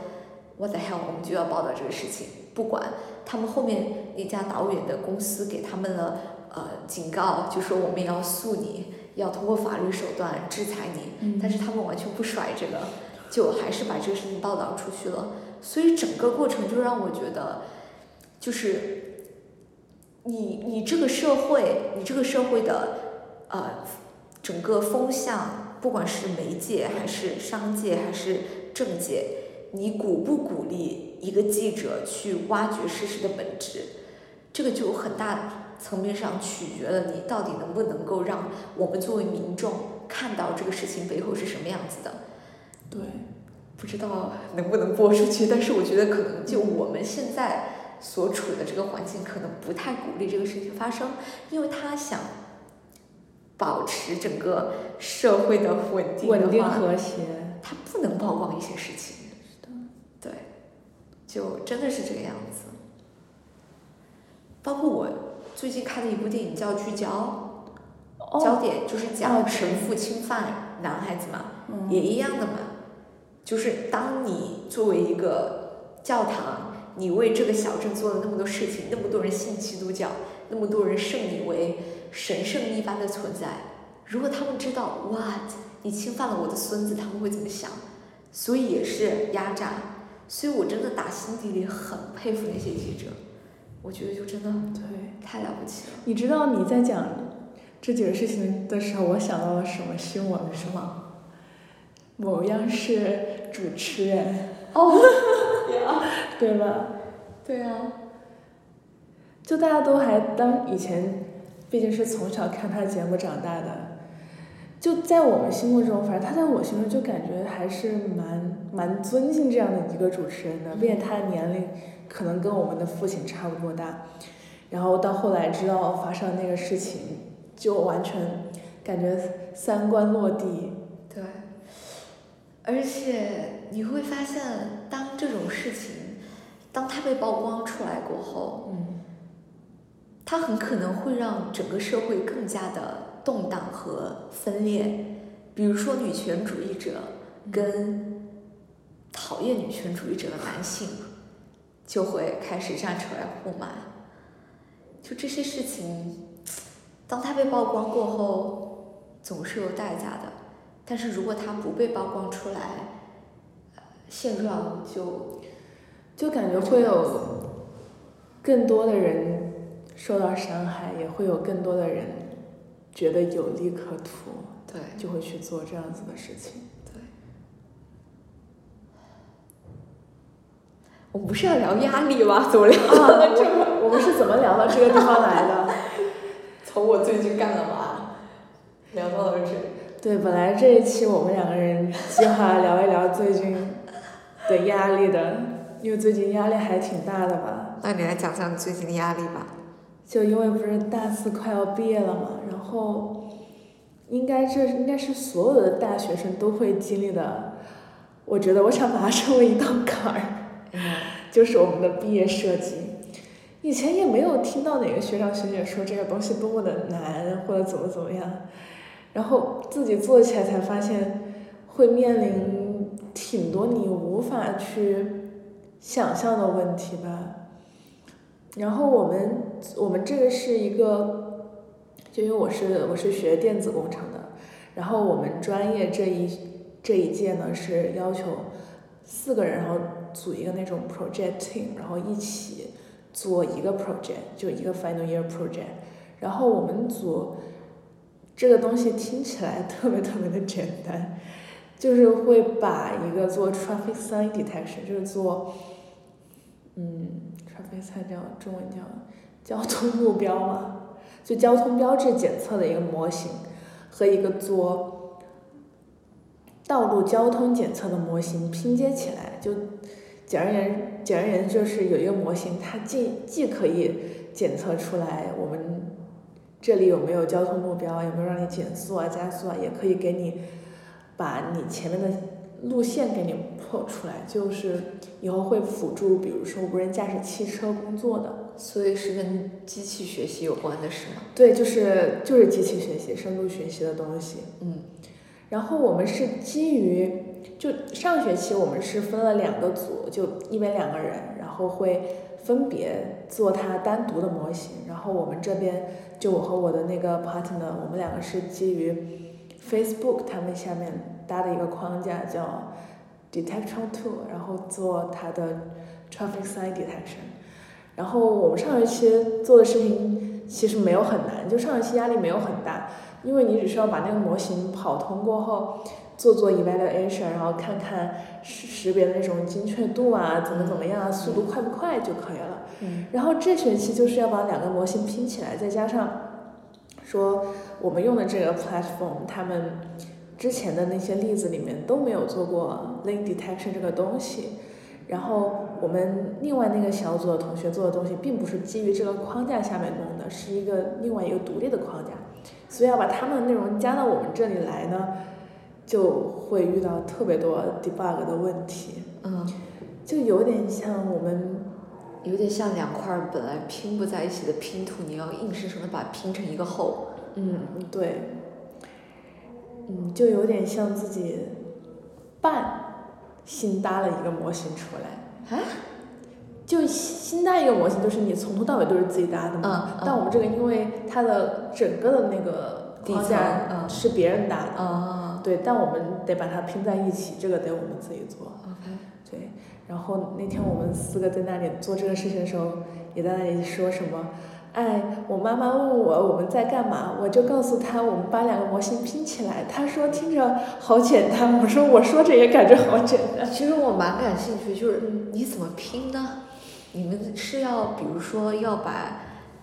，What the hell，我们就要报道这个事情，不管他们后面那家导演的公司给他们了呃警告，就说我们要诉你，要通过法律手段制裁你，嗯但是他们完全不甩这个，就还是把这个事情报道出去了。所以整个过程就让我觉得，就是你你这个社会，你这个社会的呃整个风向，不管是媒介还是商界还是政界，你鼓不鼓励一个记者去挖掘事实的本质？这个就有很大层面上取决了你到底能不能够让我们作为民众看到这个事情背后是什么样子的。对，不知道能不能播出去，但是我觉得可能就我们现在所处的这个环境，可能不太鼓励这个事情发生，因为他想保持整个社会的稳定稳定，和谐。他不能曝光一些事情。就真的是这个样子。包括我最近看的一部电影叫《聚焦》，焦哦，点就是哦讲神父侵犯男孩子嘛，嗯也一样的嘛。就是当你作为一个教堂，你为这个小镇做了那么多事情，那么多人信基督教，那么多人视你为神圣一般的存在，如果他们知道 what 你侵犯了我的孙子，他们会怎么想？所以也是压榨。所以我真的打心底里很佩服那些记者，我觉得就真的对。太了不起了。你知道你在讲这几个事情的时候，我想到了什么新闻是吗？某央视主持人，哦，*laughs* 对吧？对啊，就大家都还当以前，毕竟是从小看他节目长大的，就在我们心目中，反正他在我心中就感觉还是蛮蛮尊敬这样的一个主持人的，并且他的年龄可能跟我们的父亲差不多大，然后到后来知道发生那个事情，就完全感觉三观落地。对，而且你会发现，当这种事情，当它被曝光出来过后，嗯，它很可能会让整个社会更加的动荡和分裂。比如说，女权主义者跟讨厌女权主义者的男性就会开始站出来互骂。就这些事情，当它被曝光过后，总是有代价的。但是如果他不被曝光出来，呃现状就就感觉会有更多的人受到伤害，也会有更多的人觉得有利可图，对就会去做这样子的事情。我们不是要聊压力吗？怎么聊到这个？我我们是怎么聊到这个地方来的？*laughs* 从我最近干了嘛，聊到了这。对，本来这一期我们两个人计划聊一聊最近的压力的，因为最近压力还挺大的吧。那你来讲讲你最近的压力吧。就因为不是大四快要毕业了嘛，然后应该这应该是所有的大学生都会经历的。我觉得我想把它称为一道坎儿，嗯就是我们的毕业设计。以前也没有听到哪个学长学姐说这个东西多么的难或者怎么怎么样，然后自己做起来才发现会面临挺多你无法去想象的问题吧。然后我们我们这个是一个，就因为我是我是学电子工程的，然后我们专业这一这一届呢是要求四个人，然后组一个那种 project team，然后一起做一个 project，就一个 final year project。然后我们组这个东西听起来特别特别的简单，*laughs* 就是会把一个做 traffic sign detection，就是做嗯 traffic sign 叫中文叫交通目标嘛，就交通标志检测的一个模型和一个做道路交通检测的模型拼接起来，就简而言简而言之就是有一个模型，它既既可以检测出来我们这里有没有交通目标，有没有让你减速啊、加速啊，也可以给你把你前面的路线给你破出来，就是以后会辅助，比如说无人驾驶汽车工作的。所以是跟机器学习有关的是吗？对，就是就是机器学习、深度学习的东西。嗯然后我们是基于，就上学期我们是分了两个组，就一边两个人，然后会分别做它单独的模型。然后我们这边就我和我的那个 partner，我们两个是基于 Facebook 他们下面搭的一个框架，叫 detection t o o 然后做它的 traffic sign detection。然后我们上学期做的事情其实没有很难，就上学期压力没有很大，因为你只需要把那个模型跑通过后，做做 evaluation，然后看看识识别的那种精确度啊，怎么怎么样啊，速度快不快就可以了。嗯然后这学期就是要把两个模型拼起来，再加上说我们用的这个 platform，他们之前的那些例子里面都没有做过 link detection 这个东西。然后我们另外那个小组的同学做的东西，并不是基于这个框架下面弄的，是一个另外一个独立的框架，所以要把他们的内容加到我们这里来呢，就会遇到特别多 debug 的问题，嗯，就有点像我们有点像两块本来拼不在一起的拼图，你要硬生生的把它拼成一个后。嗯，对，嗯，就有点像自己半新搭了一个模型出来。啊？就新搭一个模型，就是你从头到尾都是自己搭的嘛。嗯嗯但我们这个因为它的整个的那个底架嗯是别人搭的，啊对，但我们得把它拼在一起，这个得我们自己做。，OK。对，然后那天我们四个在那里做这个事情的时候，也在那里说什么，哎，我妈妈问我我们在干嘛，我就告诉她我们把两个模型拼起来，她说听着好简单，我说我说着也感觉好简单。其实我蛮感兴趣，就是你怎么拼呢？你们是要比如说要把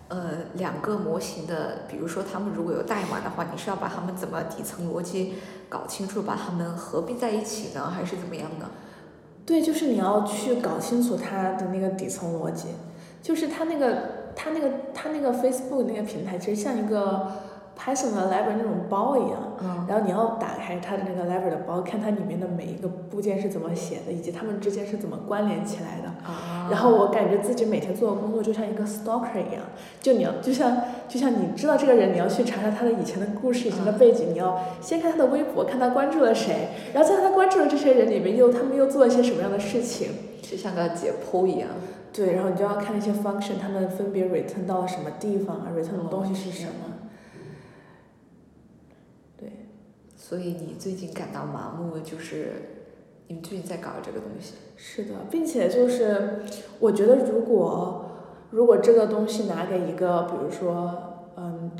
呃两个模型的，比如说他们如果有代码的话，你是要把他们怎么底层逻辑搞清楚，把他们合并在一起呢，还是怎么样呢？对，就是你要去搞清楚它的那个底层逻辑，就是它那个它那个它那个 Facebook 那个平台，其实像一个 Python 的 library 那种包一样。嗯然后你要打开它的那个 library 的包，看它里面的每一个部件是怎么写的，以及它们之间是怎么关联起来的。啊然后我感觉自己每天做的工作就像一个 stalker 一样，就你要就像就像你知道这个人，你要去查查他的以前的故事、以前的背景，你要先看他的微博，看他关注了谁，然后在他关注的这些人里面又他们又做了些什么样的事情。就像个解剖一样。对，然后你就要看那些 function，他们分别 return 到了什么地方啊，return 的东西是什么。对，所以你最近感到麻木，就是你们最近在搞这个东西。是的，并且就是我觉得如果如果这个东西拿给一个，比如说嗯，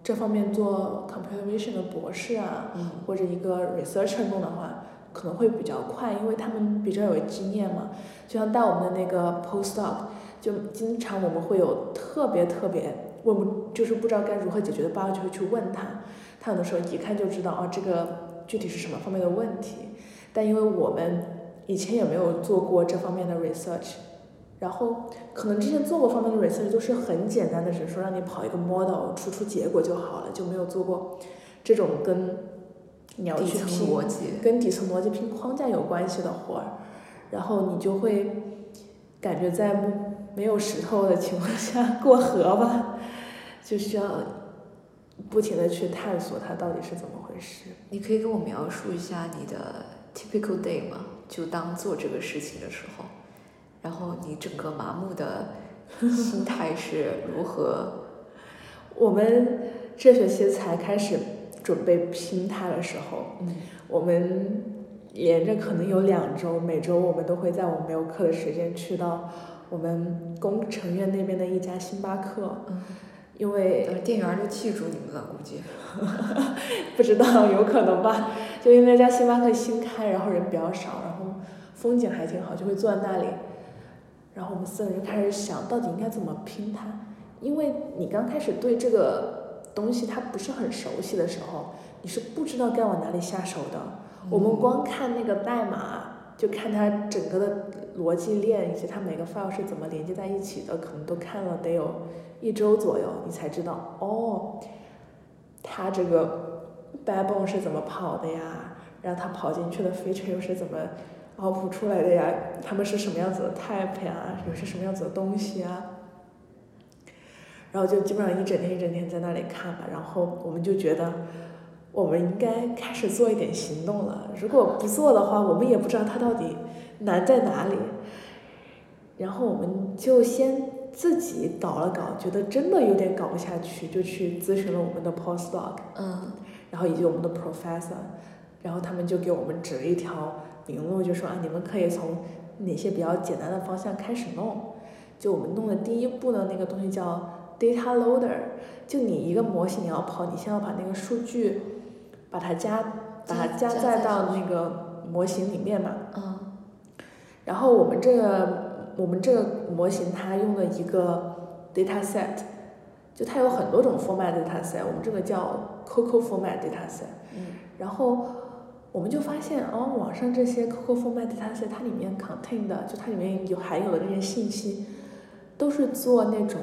这方面做 computer vision 的博士啊，嗯或者一个 researcher 弄的话，可能会比较快，因为他们比较有经验嘛。就像带我们的那个 postdoc，就经常我们会有特别特别问不就是不知道该如何解决的 bug，就会去问他，他有的时候一看就知道哦，这个具体是什么方面的问题。但因为我们以前也没有做过这方面的 research，然后可能之前做过方面的 research 都是很简单的，只是说让你跑一个 model 出出结果就好了，就没有做过这种跟你要底层去拼逻辑。跟底层逻辑拼框架有关系的活儿，然后你就会感觉在没有石头的情况下过河吧，就需要不停的去探索它到底是怎么回事。你可以跟我描述一下你的 typical day 吗？就当做这个事情的时候，然后你整个麻木的心态是如何？*laughs* 我们这学期才开始准备拼它的时候，嗯我们连着可能有两周，每周我们都会在我们没有课的时间去到我们工程院那边的一家星巴克，嗯，因为呃店员儿都记住你们了，估计。*laughs* 不知道，有可能吧。就因为那家星巴克新开，然后人比较少，然后风景还挺好，就会坐在那里。然后我们四个人就开始想，到底应该怎么拼它。因为你刚开始对这个东西它不是很熟悉的时候，你是不知道该往哪里下手的。我们光看那个代码，就看它整个的逻辑链以及它每个 file 是怎么连接在一起的，可能都看了得有一周左右，你才知道哦，它这个 backbone 是怎么跑的呀？然后它跑进去的 feature 又是怎么 output 出来的呀？它们是什么样子的 type 呀？有些什么样子的东西啊？然后就基本上一整天一整天在那里看吧，然后我们就觉得我们应该开始做一点行动了。如果不做的话，我们也不知道它到底难在哪里。然后我们就先自己搞了搞，觉得真的有点搞不下去，就去咨询了我们的 postdoc，嗯然后以及我们的 professor。然后他们就给我们指了一条明路，就说啊，你们可以从哪些比较简单的方向开始弄。就我们弄的第一步的那个东西叫 data loader，就你一个模型你要跑，你先要把那个数据把它加把它加载到那个模型里面嘛。嗯然后我们这个我们这个模型它用的一个 data set，就它有很多种 format data set，我们这个叫 COCO format data set。嗯然后我们就发现，哦，网上这些 COCO format data set 它里面 contain 的，就它里面有含有的这些信息，都是做那种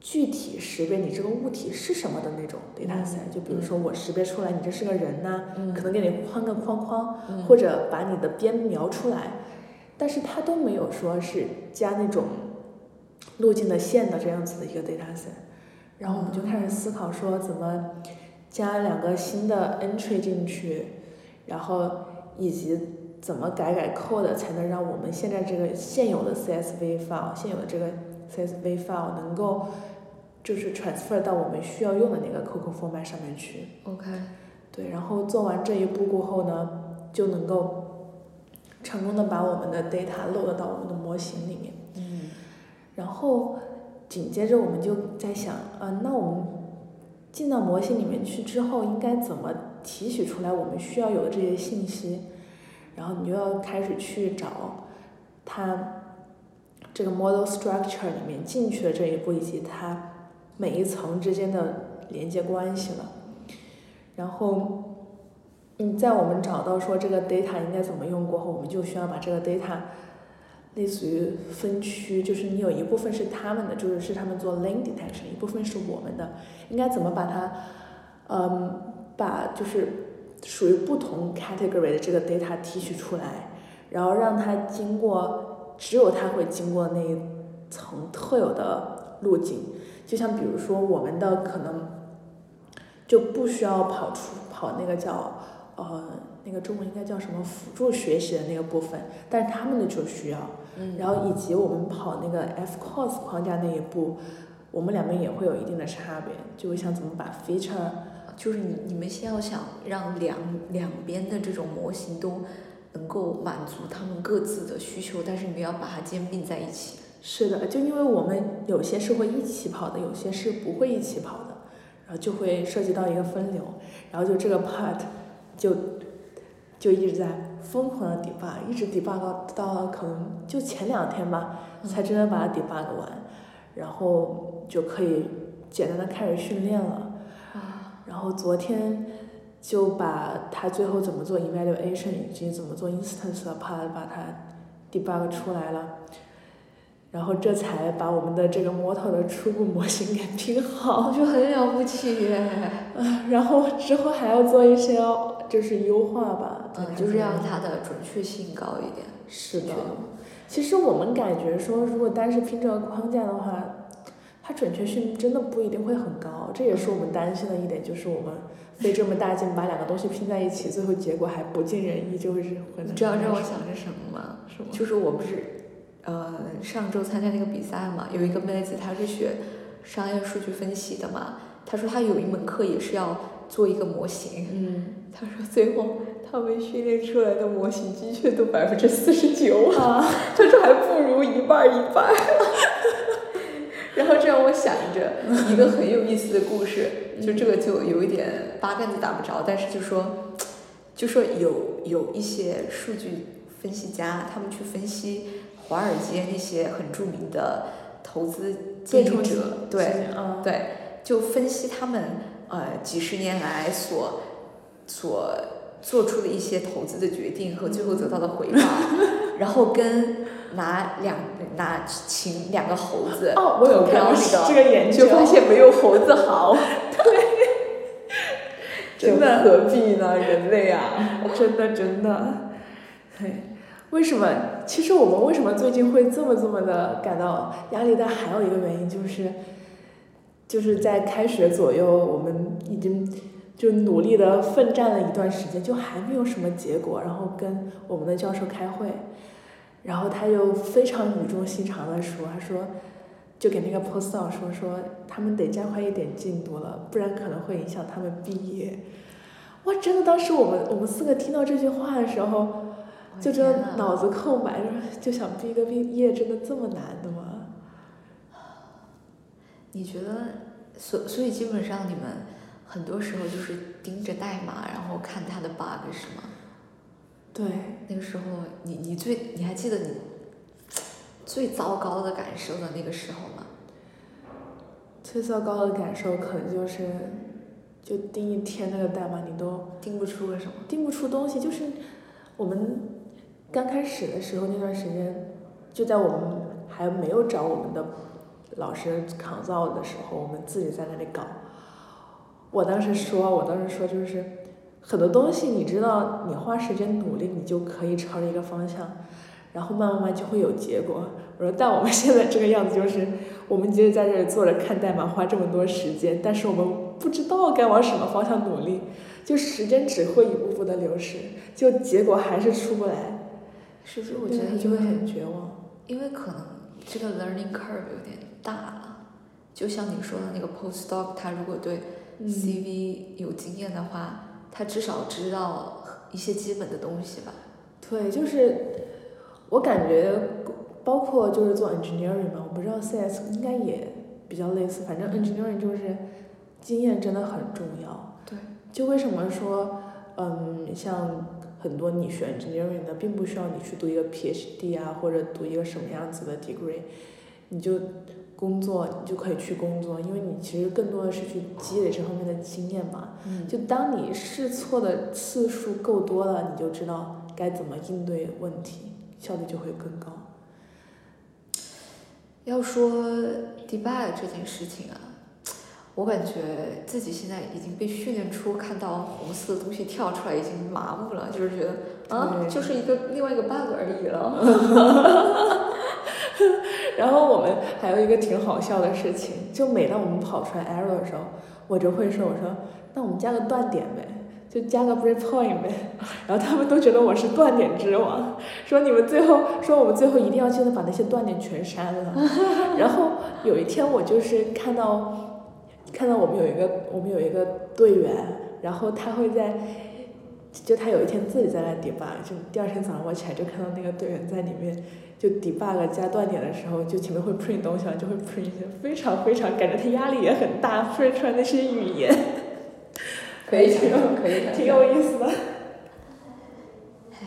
具体识别你这个物体是什么的那种 data set。就比如说我识别出来你这是个人呐、嗯可能给你框个框框，嗯或者把你的边描出来，但是它都没有说是加那种路径的线的这样子的一个 data set。然后我们就开始思考说怎么加两个新的 entry 进去，然后以及怎么改改 code 才能让我们现在这个现有的 CSV file 现有的这个 CSV file 能够就是 transfer 到我们需要用的那个 COCO format 上面去。，OK，对，然后做完这一步过后呢，就能够成功的把我们的 data load 到我们的模型里面。嗯然后紧接着我们就在想，啊，那我们进到模型里面去之后，应该怎么提取出来我们需要有的这些信息？然后你就要开始去找它这个 model structure 里面进去的这一步，以及它每一层之间的连接关系了。然后，嗯，在我们找到说这个 data 应该怎么用过后，我们就需要把这个 data 类似于分区，就是你有一部分是他们的，就是是他们做 lane detection，一部分是我们的，应该怎么把它，嗯，把就是属于不同 category 的这个 data 提取出来，然后让它经过只有它会经过那一层特有的路径，就像比如说我们的可能就不需要跑出跑那个叫呃那个中文应该叫什么辅助学习的那个部分，但是他们的就需要。嗯，然后以及我们跑那个 FCOS 框架那一步，我们两边也会有一定的差别，就想怎么把 feature 就是你你们先要想让两两边的这种模型都能够满足他们各自的需求，但是你们要把它兼并在一起。是的，就因为我们有些是会一起跑的，有些是不会一起跑的，然后就会涉及到一个分流，然后就这个 part 就就一直在疯狂的 debug，一直 debug 到可能就前两天吧，才真的把它 debug 完，然后就可以简单的开始训练了。啊，然后昨天就把它最后怎么做 evaluation 以及怎么做 instance 的 part 把它 debug 出来了，然后这才把我们的这个 model 的初步模型给拼好。我觉得很了不起耶。*laughs* 然后之后还要做一些就是优化吧，嗯，就是让它的准确性高一点。是的。其实我们感觉说，如果单是拼这个框架的话，它准确性真的不一定会很高，这也是我们担心的一点，就是我们费这么大劲把两个东西拼在一起，最后结果还不尽人意，就是会你知道让我想着什么吗？什么？就是我不是，呃，上周参加那个比赛嘛，有一个妹子她是学商业数据分析的嘛，她说她有一门课也是要做一个模型，嗯，她说最后他们训练出来的模型精确度百分之四十九啊，她说还不如一半一半。*laughs* 然后这让我想着一个很有意思的故事，*laughs* 就这个就有一点八竿子打不着，但是就说，就说有有一些数据分析家，他们去分析华尔街那些很著名的投资建筑者，对，嗯，对，就分析他们呃几十年来所所做出的一些投资的决定和最后得到的回报，*laughs* 然后跟拿两拿请两个猴子，哦，我有看然后过那个这个研究，就发现没有猴子好，*laughs* 对。真的何必呢？人类啊，*laughs* 真的真的，对，为什么？其实我们为什么最近会这么这么的感到压力大？还有一个原因就是，就是在开学左右，我们已经就努力的奋战了一段时间，就还没有什么结果。然后跟我们的教授开会，然后他又非常语重心长的说，他说。就给那个 post 说说，他们得加快一点进度了，不然可能会影响他们毕业。哇，真的，当时我们我们四个听到这句话的时候，就真的脑子空白，就想毕个毕业真的这么难的吗？*sighs* 你觉得，所所以基本上你们很多时候就是盯着代码，然后看它的 bug 是吗？对，那个时候你你最你还记得你最糟糕的感受的那个时候吗？最糟糕的感受可能就是，就盯一天那个代码，你都盯不出个什么？盯不出东西。就是我们刚开始的时候那段时间，就在我们还没有找我们的老师抗造的时候，我们自己在那里搞。我当时说，我当时说就是很多东西，你知道，你花时间努力，你就可以朝着一个方向，然后慢慢慢就会有结果。我说，但我们现在这个样子就是，我们就是在这里坐着看代码，花这么多时间，但是我们不知道该往什么方向努力，就时间只会一步步的流逝，就结果还是出不来。是不是？我觉得你就会很绝望。因为可能这个 learning curve 有点大了，就像你说的那个 postdoc，他如果对嗯 CV 有经验的话，他至少知道一些基本的东西吧。对，就是我感觉，包括就是做 engineering 嘛，我不知道 CS 应该也比较类似，反正 engineering 就是经验真的很重要。对。就为什么说，嗯，像很多你学 engineering 的，并不需要你去读一个 PhD 啊，或者读一个什么样子的 degree，你就工作，你就可以去工作，因为你其实更多的是去积累这方面的经验嘛。嗯就当你试错的次数够多了，你就知道该怎么应对问题，效率就会更高。要说 debug 这件事情啊，我感觉自己现在已经被训练出看到红色的东西跳出来已经麻木了，就是觉得啊，就是一个另外一个 bug 而已了。*laughs* 然后我们还有一个挺好笑的事情，就每当我们跑出来 error 的时候，我就会说，我说，那我们加个断点呗，就加个 breakpoint 呗。然后他们都觉得我是断点之王，说你们最后说我们最后一定要记得把那些断点全删了。*laughs* 然后有一天我就是看到，看到我们有一个我们有一个队员，然后他会在。就他有一天自己在那 debug，就第二天早上我起来就看到那个队员在里面就 debug 加断点的时候，就前面会 print 东西了，就会 print 一些非常非常感觉他压力也很大，print 出来那些语言，可以挺有可以挺有意思的。唉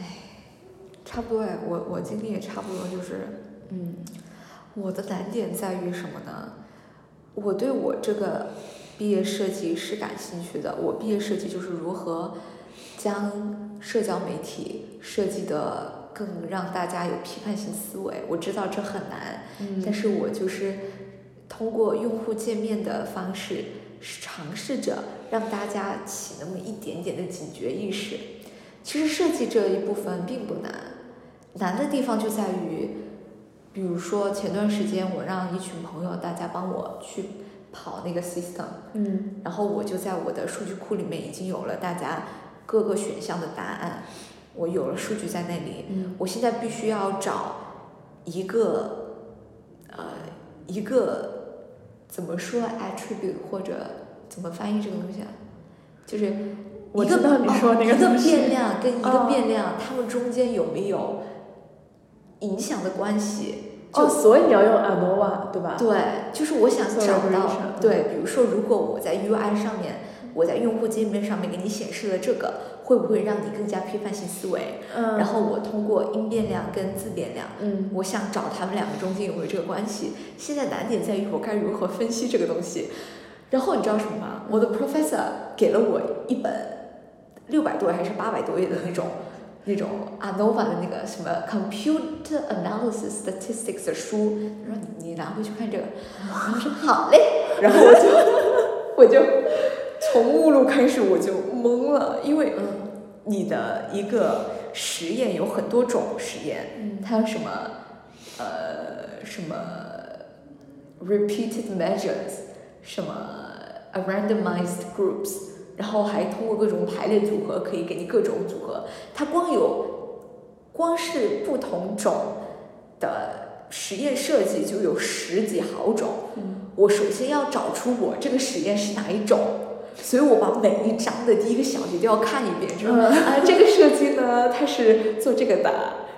差不多哎，我我经历也差不多，就是，嗯，我的难点在于什么呢？我对我这个毕业设计是感兴趣的。我毕业设计就是如何将社交媒体设计的更让大家有批判性思维。我知道这很难，但嗯是我就是通过用户界面的方式，尝试着让大家起那么一点点的警觉意识。其实设计这一部分并不难，难的地方就在于，比如说前段时间我让一群朋友大家帮我去跑那个 system，嗯。然后我就在我的数据库里面已经有了大家各个选项的答案，我有了数据在那里，嗯。我现在必须要找一个，呃，一个怎么说 attribute 或者怎么翻译这个东西啊？就是一个我知道你说那个哦、一个变量跟一个哦变量，它们中间有没有影响的关系？哦，所以你要用 ANOVA 对吧？对，就是我想做找到嗯对，比如说，如果我在 UI 上面，我在用户界面上面给你显示了这个，会不会让你更加批判性思维？嗯，然后我通过音变量跟字变量，嗯我想找他们两个中间有没有这个关系。现在难点在于我该如何分析这个东西。然后你知道什么吗？我的 professor 给了我一本六百多页还是八百多页的那种那种 ANOVA 的那个什么 Computer Analysis Statistics 的书，他说你你拿回去看这个，然后我说好嘞，然后我就 *laughs* 我就从目录开始我就懵了，因为嗯。你的一个实验有很多种实验，嗯。它有什么呃什么 repeated measures，什么 a randomized groups，然后还通过各种排列组合可以给你各种组合，它光有光是不同种的实验设计就有十几好种。嗯我首先要找出我这个实验是哪一种，所以我把每一章的第一个小节都要看一遍，就是啊，这个设计呢，它是做这个的，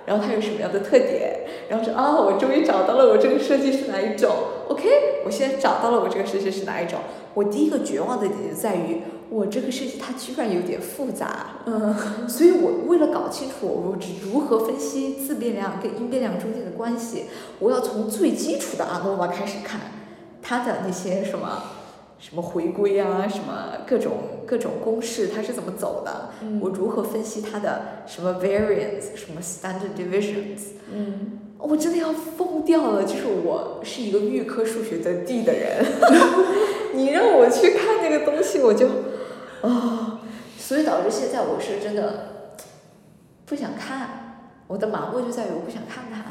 然后它有什么样的特点，然后说啊，我终于找到了我这个设计是哪一种，OK，我现在找到了我这个设计是哪一种。我第一个绝望的点就在于，我这个事情它居然有点复杂，嗯，*laughs* 所以我为了搞清楚我如何分析自变量跟因变量中间的关系，我要从最基础的 ANOVA 开始看，它的那些什么。什么回归啊，什么各种各种公式，它是怎么走的？嗯我如何分析它的什么 variance，什么 standard deviations？嗯，我真的要疯掉了！就是我是一个预科数学的 D 的人，*laughs* 你让我去看那个东西，我就啊、所以导致现在我是真的不想看，我的麻木就在于我不想看它。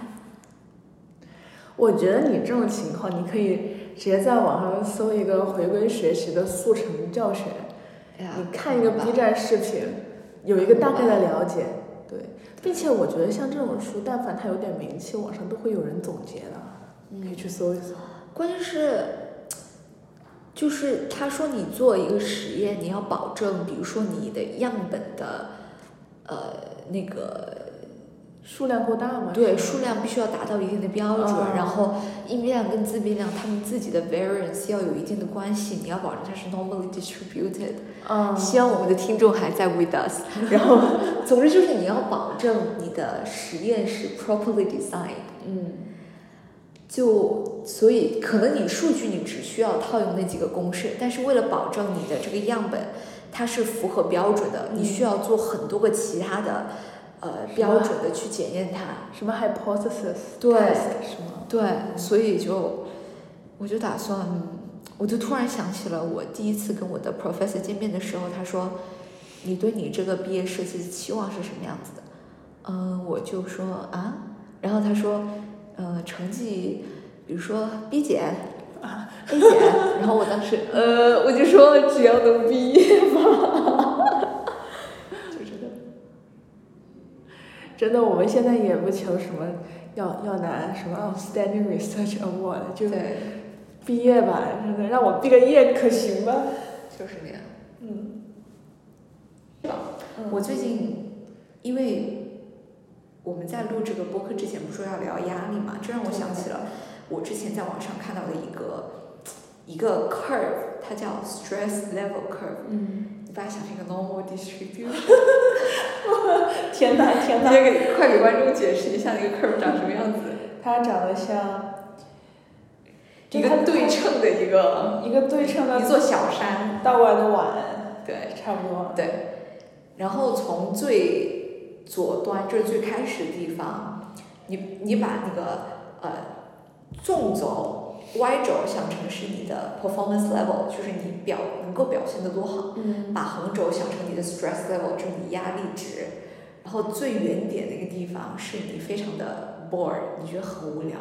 我觉得你这种情况，你可以直接在网上搜一个回归学习的速成教学，哎你看一个 B 站视频，有一个大概的了解，对，并且我觉得像这种书，但凡它有点名气，网上都会有人总结的，可以去搜一搜。关键是，就是他说你做一个实验，你要保证，比如说你的样本的，呃，那个数量够大吗？对数量必须要达到一定的标准，哦然后因变量跟自变量它们自己的 variance 要有一定的关系，你要保证它是 normally distributed。嗯，希望我们的听众还在 with us。然后，*laughs* 总之就是你要保证你的实验是 properly designed。嗯就所以可能你数据你只需要套用那几个公式，但是为了保证你的这个样本它是符合标准的，你需要做很多个其他的呃标准的去检验它。什么 hypothesis 对是吗？对，所以就我就打算，我就突然想起了我第一次跟我的 professor 见面的时候，他说：“你对你这个毕业设计的期望是什么样子的？”嗯，我就说啊，然后他说，呃，成绩，比如说 B 减啊 A 减，然后我当时呃，我就说只要能毕业吧，*laughs* 就真的。真的，我们现在也不求什么要要拿什么 outstanding research award，就对，毕业吧，真的让我毕个业可行吗？就是那样。嗯，我最近，因为我们在录这个播客之前不是说要聊压力嘛，这让我想起了我之前在网上看到的一个一个 curve，它叫 stress level curve。嗯，你把它想成一个 normal distribution，*laughs* 天哪天哪你，也给快给观众解释一下那个 curve 长什么样子？*laughs* 它长得像一个对称的一个一个对称的一座小山，倒过来的碗，对。差不多。对，然后从最左端，这是最开始的地方，你你把那个呃纵轴 y 轴想成是你的 performance level，就是你表能够表现的多好，嗯。把横轴想成你的 stress level，就是你压力值，然后最原点那个地方是你非常的 bored，你觉得很无聊，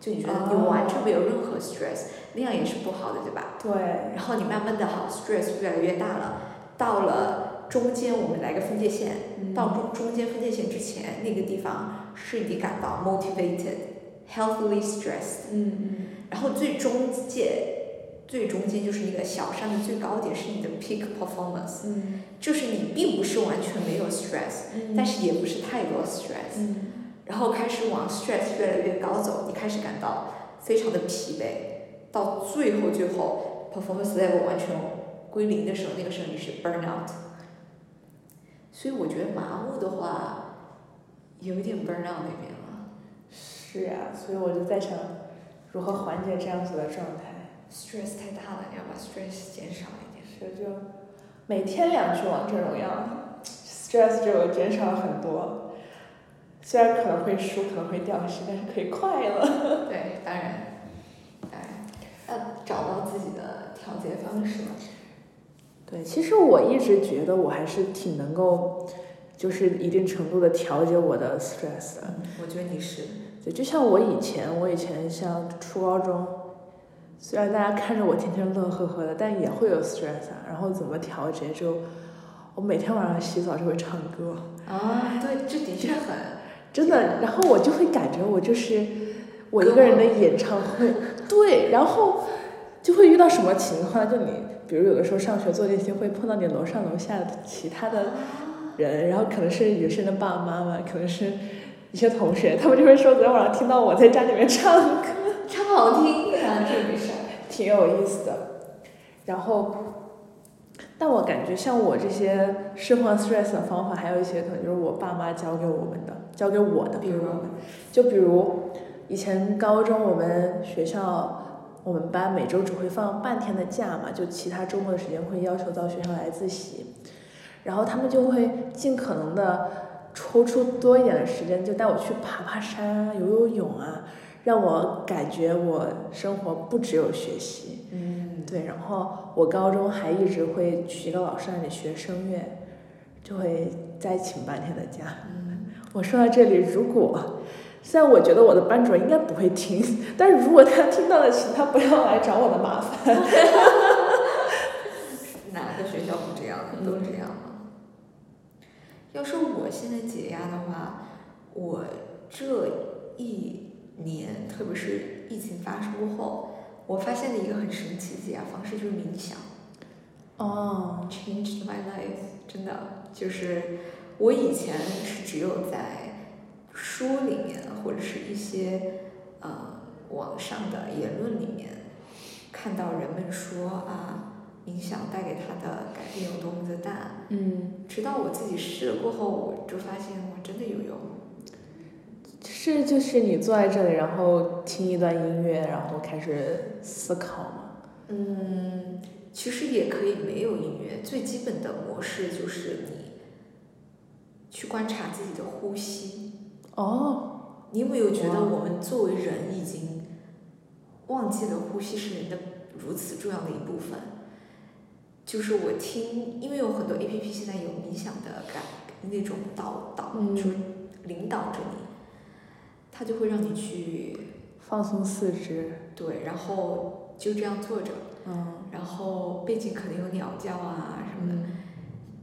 就你觉得你完全没有任何 stress，那样也是不好的，对吧？对，然后你慢慢的好，stress 越来越大了，到了中间我们来个分界线，嗯。到中中间分界线之前那个地方是你感到 motivated, healthily stressed，嗯嗯。然后最中介最中间就是那个小山的最高点是你的 peak performance，嗯。就是你并不是完全没有 stress，嗯，但是也不是太多 stress，嗯。然后开始往 stress 越来越高走，你开始感到非常的疲惫，到最后最后 performance level 完全归零的时候，那个时候你是 burnout。所以我觉得麻木的话，有一点 burnout 那边了。是呀，所以我就在想，如何缓解这样子的状态。stress 太大了，你要把 stress 减少一点。是就每天两局王者荣耀，stress 就减少了很多。虽然可能会输，可能会掉戏，但是可以快乐。*laughs* 对，当然，当然，要找到自己的调节方式嘛。对，其实我一直觉得我还是挺能够，就是一定程度的调节我的 stress 的。嗯，我觉得你是。对，就像我以前，我以前像初高中，虽然大家看着我天天乐呵呵的，但也会有 stress 啊。然后怎么调节？就我每天晚上洗澡就会唱歌，啊，对，这的确很。*laughs* 真的。然后我就会感觉我就是我一个人的演唱会，对。然后就会遇到什么情况？就你比如有的时候上学坐电梯会碰到你楼上楼下的其他的人，然后可能是有些人的爸爸妈妈，可能是一些同学，他们就会说昨天晚上听到我在家里面唱歌，唱好听啊，这没事儿。*laughs* 挺有意思的。然后，但我感觉像我这些释放 stress 的方法，还有一些可能就是我爸妈教给我们的，教给我的，比如就比如以前高中我们学校。我们班每周只会放半天的假嘛，就其他周末的时间会要求到学校来自习，然后他们就会尽可能的抽出多一点的时间，就带我去爬爬山啊、游游泳啊，让我感觉我生活不只有学习。嗯。对，然后我高中还一直会去一个老师那里学声乐，就会再请半天的假。嗯。我说到这里，如果。虽然我觉得我的班主任应该不会听，*laughs* 但是如果他听到了，请他不要来找我的麻烦。*laughs* 哪个学校不这样？都这样吗？要说我现在解压的话，我这一年，特别是疫情发生过后，我发现了一个很神奇的解压方式，就是冥想。哦。Changed my life，真的就是我以前是只有在。书里面或者是一些呃网上的言论里面，看到人们说啊，冥想带给他的改变有多么的大。嗯。直到我自己试了过后，我就发现我，真的有用。是，就是你坐在这里，然后听一段音乐，然后开始思考吗？嗯，其实也可以没有音乐，最基本的模式就是你去观察自己的呼吸。哦，你有没有觉得我们作为人已经忘记了呼吸是人的如此重要的一部分？就是我听，因为有很多 A P P 现在有冥想的感那种导导，就是领导着你，他就会让你去放松四肢。对，然后就这样坐着，嗯，然后背景可能有鸟叫啊什么的，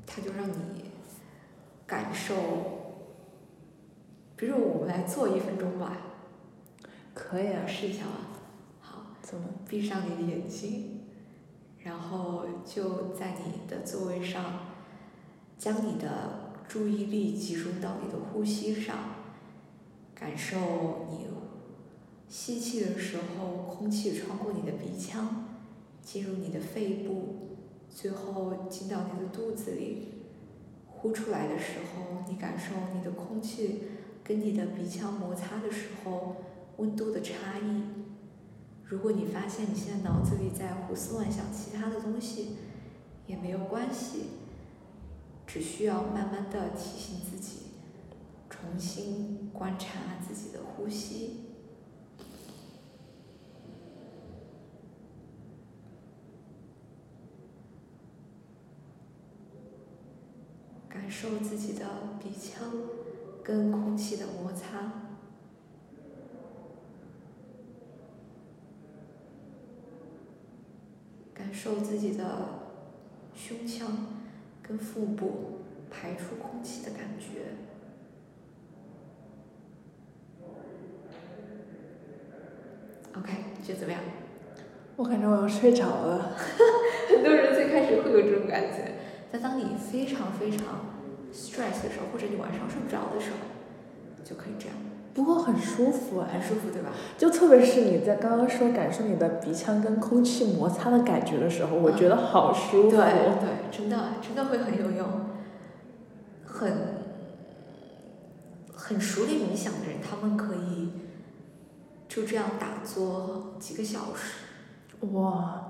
他就让你感受。比如我们来做一分钟吧，可以啊，试一下吧。好，怎么？闭上你的眼睛，然后就在你的座位上，将你的注意力集中到你的呼吸上，感受你吸气的时候，空气穿过你的鼻腔，进入你的肺部，最后进到你的肚子里。呼出来的时候，你感受你的空气。跟你的鼻腔摩擦的时候，温度的差异。如果你发现你现在脑子里在胡思乱想其他的东西，也没有关系，只需要慢慢的提醒自己，重新观察自己的呼吸，感受自己的鼻腔。跟空气的摩擦，感受自己的胸腔跟腹部排出空气的感觉。OK，你觉得怎么样？我感觉我要睡着了。*laughs* 很多人最开始会有这种感觉，但当你非常非常。Stress 的时候，或者你晚上睡不着的时候，就可以这样。不过很舒服很舒服，对吧？就特别是你在刚刚说感受你的鼻腔跟空气摩擦的感觉的时候，我觉得好舒服。对对，真的真的会很有用。很很熟练冥想的人，他们可以就这样打坐几个小时。哇！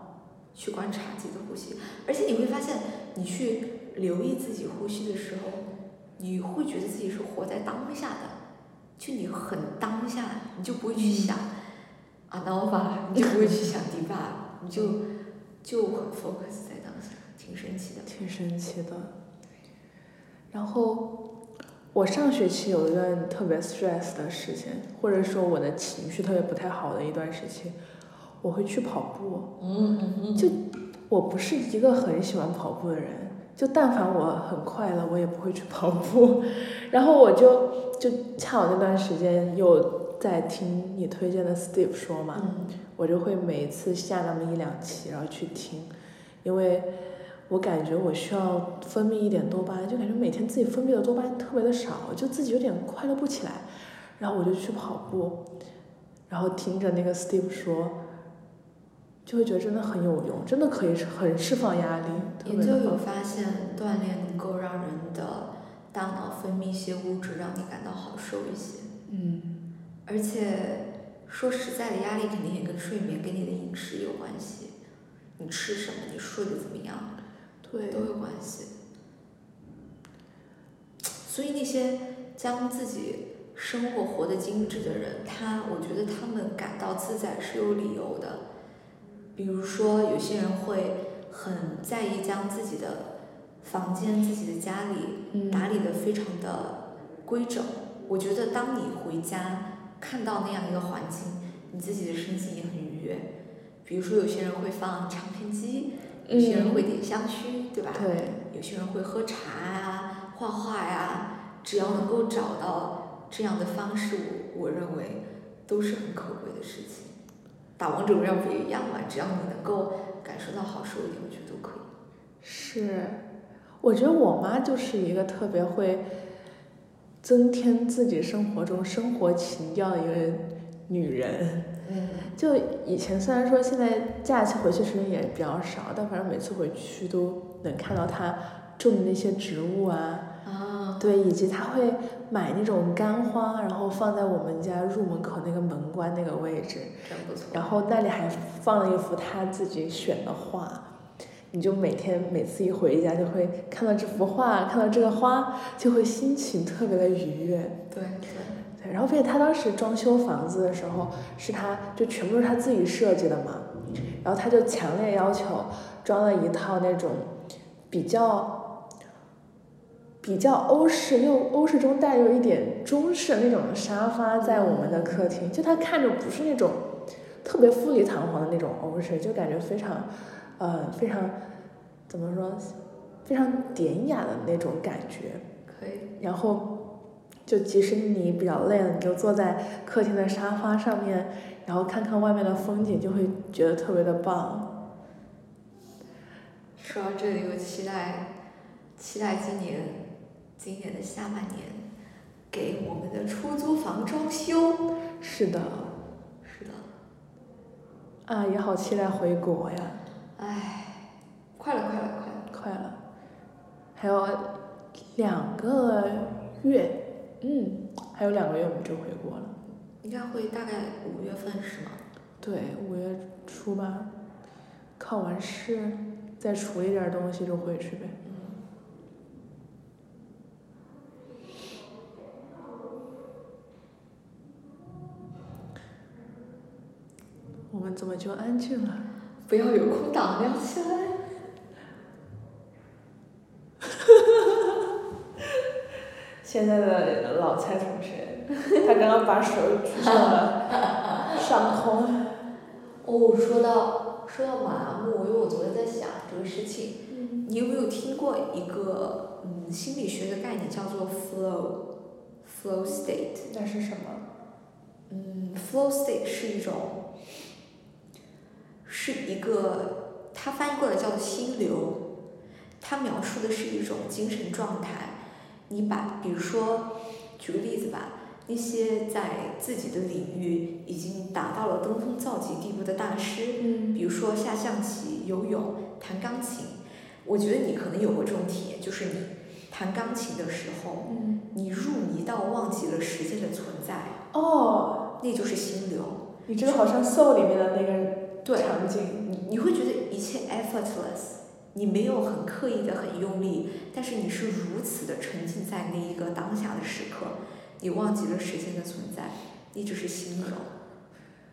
去观察自己的呼吸，而且你会发现，你去。留意自己呼吸的时候，你会觉得自己是活在当下的，就你很当下，你就不会去想啊，no 吧，你就不会去想 d 吧，你就就很 focus 在当下，挺神奇的。挺神奇的。然后我上学期有一段特别 stress 的事情，或者说我的情绪特别不太好的一段时期，我会去跑步。嗯嗯嗯。就我不是一个很喜欢跑步的人。就但凡我很快乐，我也不会去跑步。*laughs* 然后我就就恰好那段时间又在听你推荐的 Steve 说嘛，我就会每次下那么一两期，然后去听，因为我感觉我需要分泌一点多巴胺，就感觉每天自己分泌的多巴胺特别的少，就自己有点快乐不起来，然后我就去跑步，然后听着那个 Steve 说，就会觉得真的很有用，真的可以很释放压力，特研究有。发现，锻炼能够让人的大脑分泌一些物质，让你感到好受一些。嗯，而且说实在的，压力肯定也跟睡眠、跟你的饮食有关系。你吃什么，你睡得怎么样，对，都有关系。所以那些将自己生活活得精致的人，他我觉得他们感到自在是有理由的。比如说，有些人会很在意将自己的房间、自己的家里嗯打理的非常的规整。我觉得当你回家看到那样一个环境，你自己的身心也很愉悦。比如说，有些人会放唱片机，有些人会点香薰，对吧？对，有些人会喝茶呀、画画呀，只要能够找到这样的方式，我我认为都是很可贵的事情。打王者荣耀不也一样嘛？只要你能够感受到好受一点，我觉得都可以。是，我觉得我妈就是一个特别会增添自己生活中生活情调的一个女人。嗯，就以前虽然说现在假期回去时间也比较少，但反正每次回去都能看到她种的那些植物啊，啊，对，以及她会买那种干花，然后放在我们家入门口那个门关那个位置，真不错。然后那里还放了一幅他自己选的画。你就每天每次一回家就会看到这幅画，看到这个花，就会心情特别的愉悦。对对，对，然后并且他当时装修房子的时候，是他就全部是他自己设计的嘛，然后他就强烈要求装了一套那种比较比较欧式又欧式中带有一点中式那种沙发在我们的客厅，就它看着不是那种特别富丽堂皇的那种欧式，就感觉非常呃非常怎么说非常典雅的那种感觉。可以。然后就即使你比较累了，你就坐在客厅的沙发上面，然后看看外面的风景，就会觉得特别的棒。说到这里，我期待期待今年今年的下半年给我们的出租房装修。是的，是的，啊，也好期待回国呀，唉，快了，快了，快了。快了，还有两个月，嗯，还有两个月我们就回国了。应该会大概五月份是吗？对，五月初吧，考完试再处理点东西就回去呗。嗯。我们怎么就安静了？不要有空打量起来。*laughs* 现在的老蔡同学，他刚刚把手举上了 *laughs* 上空。哦，说到说到麻木，因为我昨天在想这个事情，嗯你有没有听过一个嗯心理学的概念叫做 flow，flow state？那是什么？嗯，flow state 是一种，是一个，它翻译过来叫做心流，它描述的是一种精神状态。你把，比如说，举个例子吧，那些在自己的领域已经达到了登峰造极地步的大师，嗯比如说下象棋、游泳、弹钢琴，我觉得你可能有过这种体验，就是你弹钢琴的时候，嗯。你入迷到忘记了时间的存在，哦，那就是心流。你这个好像《Soul》里面的那个对，场景。你你会觉得一切 effortless，你没有很刻意的很用力，但是你是如此的沉浸在那一个当下的时刻，你忘记了时间的存在，你只是心流。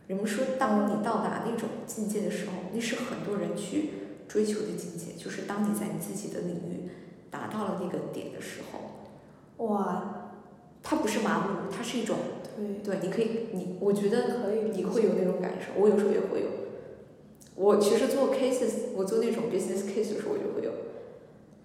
人们说，当你到达那种境界的时候，那是很多人去追求的境界，就是当你在你自己的领域达到了那个点的时候，哇，它不是麻木，它是一种对，对，你可以，你我觉得可以你会有那种感受，我有时候也会有。我其实做 cases，我做那种 business case 的时候，我就会有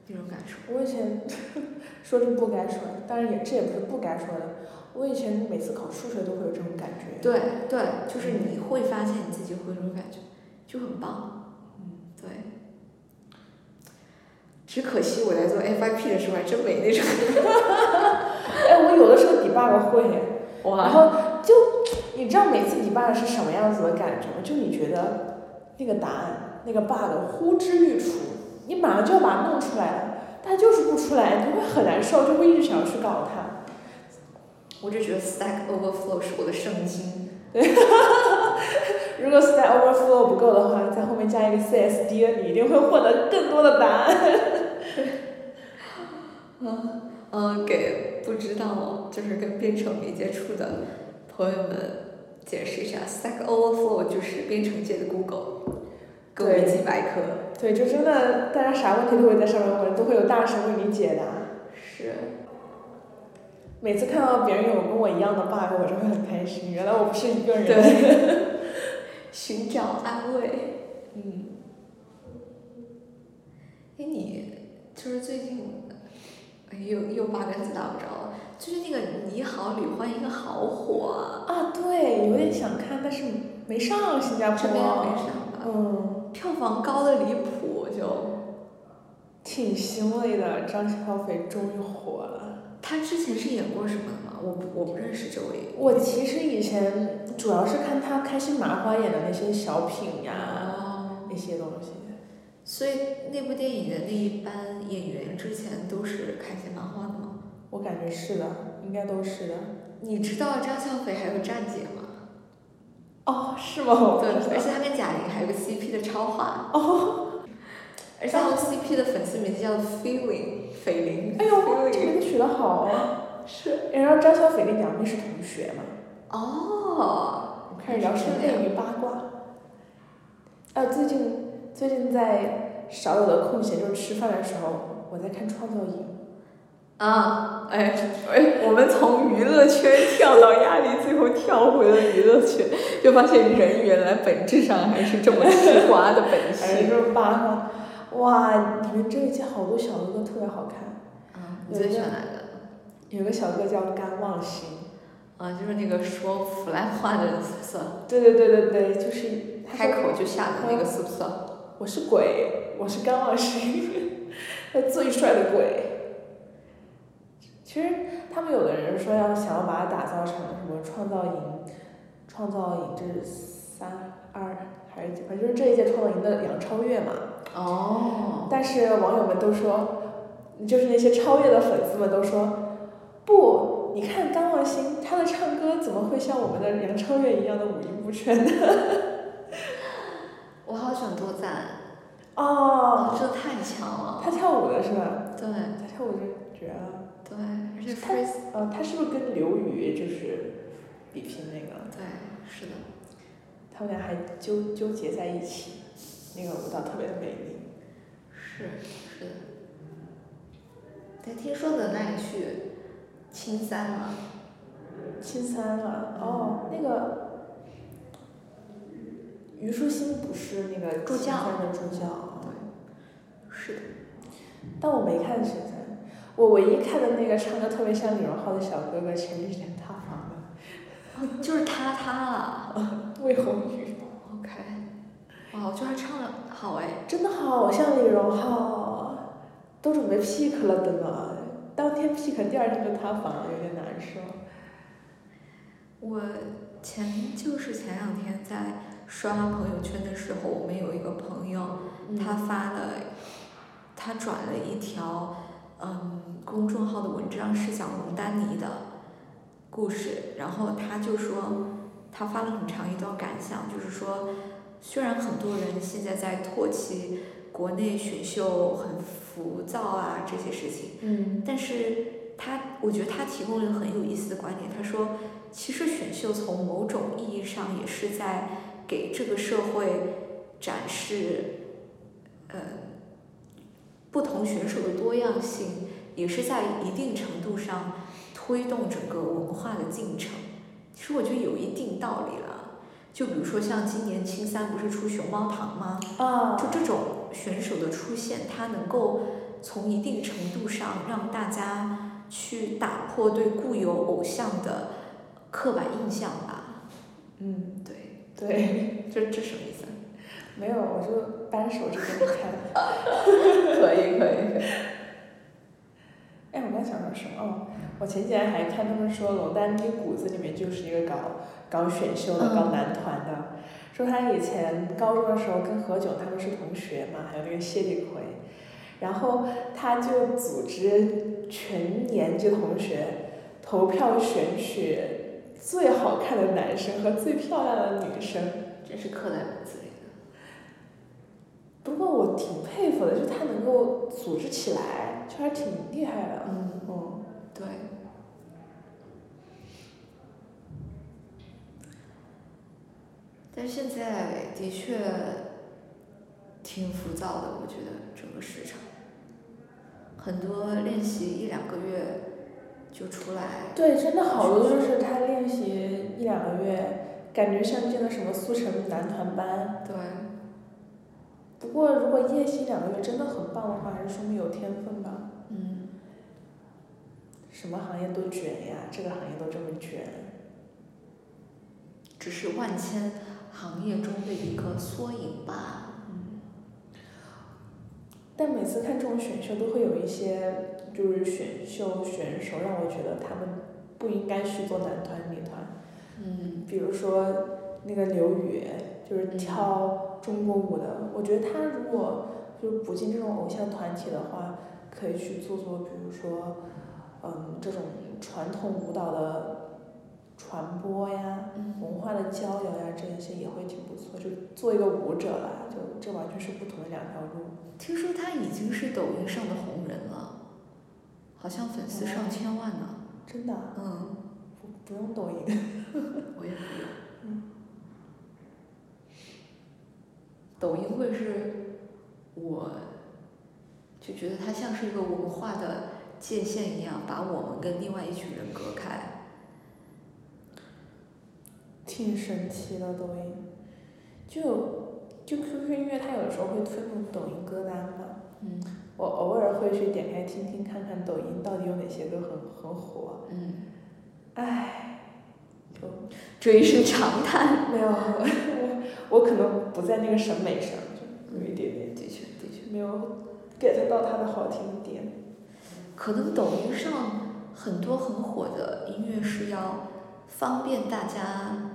那种感受。我以前 *laughs* 说是不该说的，当然也这也不是不该说的。我以前每次考数学都会有这种感觉。对对，就是你会发现你自己会有这种感觉，就很棒。嗯，对，只可惜我在做 FIP 的时候还真没那种。*laughs* 哎，我有的时候 debug 会，然哇，后就你知道每次 debug 是什么样子的感觉吗？就你觉得那个答案那个 bug 呼之欲出，你马上就要把它弄出来了，但就是不出来，你会很难受，就会一直想要去搞它。我就觉得 Stack Overflow 是我的圣经。*laughs* 如果 Stack Overflow 不够的话，在后面加一个 CSD，你一定会获得更多的答案。嗯 *laughs* 嗯，给不知道就是跟编程没接触的朋友们解释一下，Stack Overflow 就是编程界的 Google，各维基百科。对，就真的大家啥问题都会在上面问，都会有大神为你解答。是。每次看到别人有跟我一样的 bug，我就会很开心，原来我不是一个人。对。*laughs* 寻找安慰。嗯。哎，你就是最近，哎又又八竿子打不着了。就是那个《你好，李焕英》好火啊！啊，对，有点想看，但是没上新加坡。这边没上吧？嗯。票房高的离谱，就。挺欣慰的，张小斐终于火了。他之前是演过什么吗？我不我不认识这位。我其实以前主要是看他开心麻花演的那些小品呀，哦。那些东西。所以那部电影的那一班演员之前都是开心麻花的吗？我感觉是的，应该都是的。你知道张小斐还有站姐吗？哦，是吗？对，而且他跟贾玲还有个 CP 的超话。哦。而且他们 CP 的粉丝名字叫 Feeling，斐玲。哎呦，这名字取得好啊！是。然后张小斐跟杨幂是同学嘛？哦。开始聊生类与八卦。呃，最近最近在少有的空闲，就是吃饭的时候，我在看《创造营》。啊，哎哎，我们从娱乐圈跳到压力，最后跳回了娱乐圈，就发现人原来本质上还是这么吃瓜的本性。*laughs* 还是八卦。哇，你们这一届好多小哥哥特别好看。啊，你最喜欢哪个？有个小哥叫甘望星。啊，就是那个说腐烂话的人，是不是？对对对对对，就是。开口就吓的那个，是不是？我是鬼，我是甘望星，*laughs* 他最帅的鬼。其实他们有的人说要想要把它打造成什么创造营，创造营这是三二还是几？反正就是这一届创造营的杨超越嘛。哦。但是网友们都说，就是那些超越的粉丝们都说，不，你看张望星，他的唱歌怎么会像我们的杨超越一样的五音不全呢？*laughs* 我好想多赞。哦。这太强了。他跳舞的是吧？对。他跳舞就绝了。对，而且他呃，他是不是跟刘宇就是比拼那个？对，是的。他们俩还纠纠结在一起，那个舞蹈特别的美丽。是是的。但，听说的那里去青三了。青三了，哦，那个虞书欣不是那个助教的助教。对。是的。但我没看青三。我唯一看的那个唱歌特别像李荣浩的小哥哥，前几天塌房了。就是他塌了。*laughs* 魏红宇。OK。哇，我觉得他唱的好哎。真的好像李荣浩，都准备 pick 了的呢，当天 pick，第二天就塌房了，有点难受。我前就是前两天在刷朋友圈的时候，我们有一个朋友，他发了，他转了一条。嗯，公众号的文章是讲蒙丹妮的故事，然后他就说，他发了很长一段感想，就是说，虽然很多人现在在唾弃国内选秀很浮躁啊这些事情，嗯，但是他，我觉得他提供了一个很有意思的观点，他说，其实选秀从某种意义上也是在给这个社会展示，呃。不同选手的多样性，也是在一定程度上推动整个文化的进程。其实我觉得有一定道理了。就比如说像今年青三不是出熊猫堂吗？啊。就这种选手的出现，它能够从一定程度上让大家去打破对固有偶像的刻板印象吧。嗯，对。对。这这什么意思？没有，我就扳手指给你看。*laughs* 可以可以可以。哎，我刚想说什么？哦，我前几天还看他们说，龙丹妮骨子里面就是一个搞搞选秀的、嗯搞男团的。说他以前高中的时候跟何炅他们是同学嘛，还有那个谢霆锋，然后他就组织全年级同学投票选取最好看的男生和最漂亮的女生。真是刻在骨子里的。不过我挺佩服的，就他能够组织起来，就还挺厉害的。嗯嗯。对。但现在的确挺浮躁的，我觉得整个市场，很多练习一两个月就出来。对，真的好多就是他练习一两个月，感觉像进了什么速成男团班。对。不过如果练习两个月真的很棒的话，还是说明有天分吧。嗯。什么行业都卷呀，这个行业都这么卷。只是万千行业中的一个缩影吧。嗯。但每次看这种选秀，都会有一些就是选秀选手让我觉得他们不应该去做男团女团。嗯。比如说那个刘宇，就是跳中国舞的，我觉得他如果就是不进这种偶像团体的话，可以去做做，比如说，嗯，这种传统舞蹈的传播呀，文化的交流呀，这一些也会挺不错。就做一个舞者啦，就这完全是不同的两条路。听说他已经是抖音上的红人了，好像粉丝上千万呢。真的啊？嗯。不不用抖音。*laughs* 我也不用。抖音会是，我就觉得它像是一个文化的界限一样，把我们跟另外一群人隔开。挺神奇的抖音，就就 QQ 音乐它有的时候会推那种抖音歌单嘛。嗯。我偶尔会去点开听听，看看抖音到底有哪些歌很很火。嗯。唉，就这一声长叹。*laughs* 没有，我可能不在那个审美上，就有一点点。的确，的确。没有 get 到它的好听点。可能抖音上很多很火的音乐是要方便大家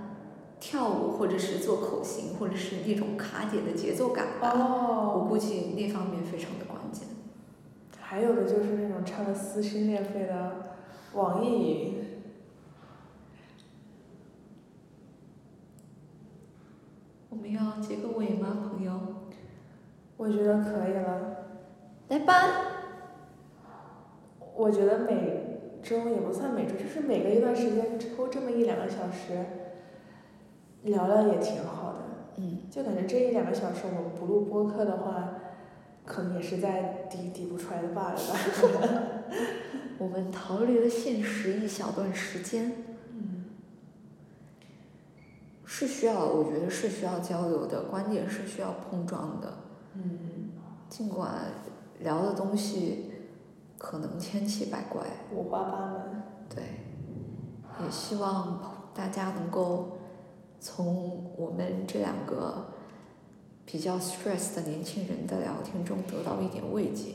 跳舞，或者是做口型，或者是那种卡点的节奏感吧。哦。我估计那方面非常的关键。还有的就是那种唱的撕心裂肺的网易云。我们要结个尾吗，朋友？我觉得可以了。来吧。我觉得每周也不算每周，就是每隔一段时间抽这么一两个小时，聊聊也挺好的。嗯。就感觉这一两个小时我们不录播客的话，可能也是在抵抵不出来的吧。*laughs* 我们逃离了现实一小段时间。嗯。是需要，我觉得是需要交流的，观点是需要碰撞的。嗯。尽管聊的东西可能千奇百怪。五花八门。对。也希望大家能够从我们这两个比较 stress 的年轻人的聊天中得到一点慰藉。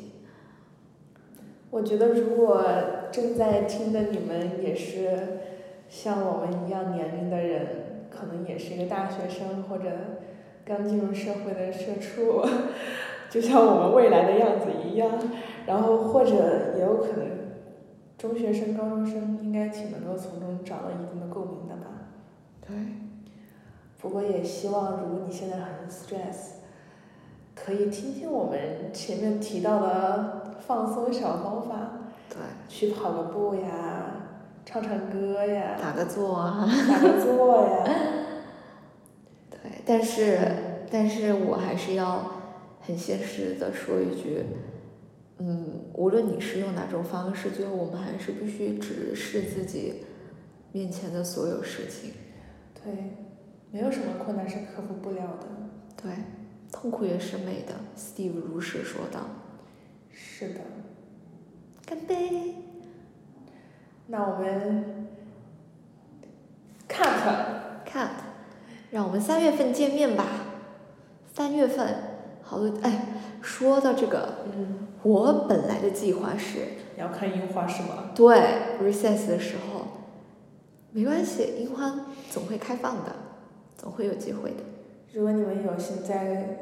我觉得，如果正在听的你们也是像我们一样年龄的人，可能也是一个大学生或者刚进入社会的社畜，*laughs* 就像我们未来的样子一样，然后或者也有可能中学生、高中生应该挺能够从中找到一定的共鸣的吧。对。不过也希望，如果你现在很 stress，可以听听我们前面提到的放松小方法。对。去跑个步呀，唱唱歌呀。打个坐啊。打个坐呀。*laughs* 对，但是，但是我还是要很现实的说一句，嗯，无论你是用哪种方式，最后我们还是必须直视自己面前的所有事情。对。没有什么困难是克服不了的。对，痛苦也是美的，Steve 如是说道。是的。干杯。那我们 cut。cut，让我们三月份见面吧。三月份，好多哎，说到这个，嗯，我本来的计划是，你要看樱花是吗？对 recess 的时候，没关系，樱花总会开放的，总会有机会的。如果你们有幸在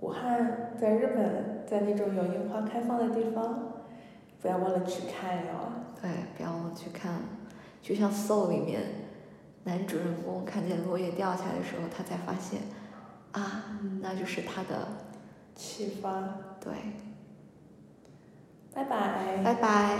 武汉、在日本、在那种有樱花开放的地方，不要忘了去看哟。对，不要忘了去看，就像《Soul》里面，男主人公看见落叶掉下来的时候，他才发现，啊，那就是他的，启发，对，拜拜。拜拜。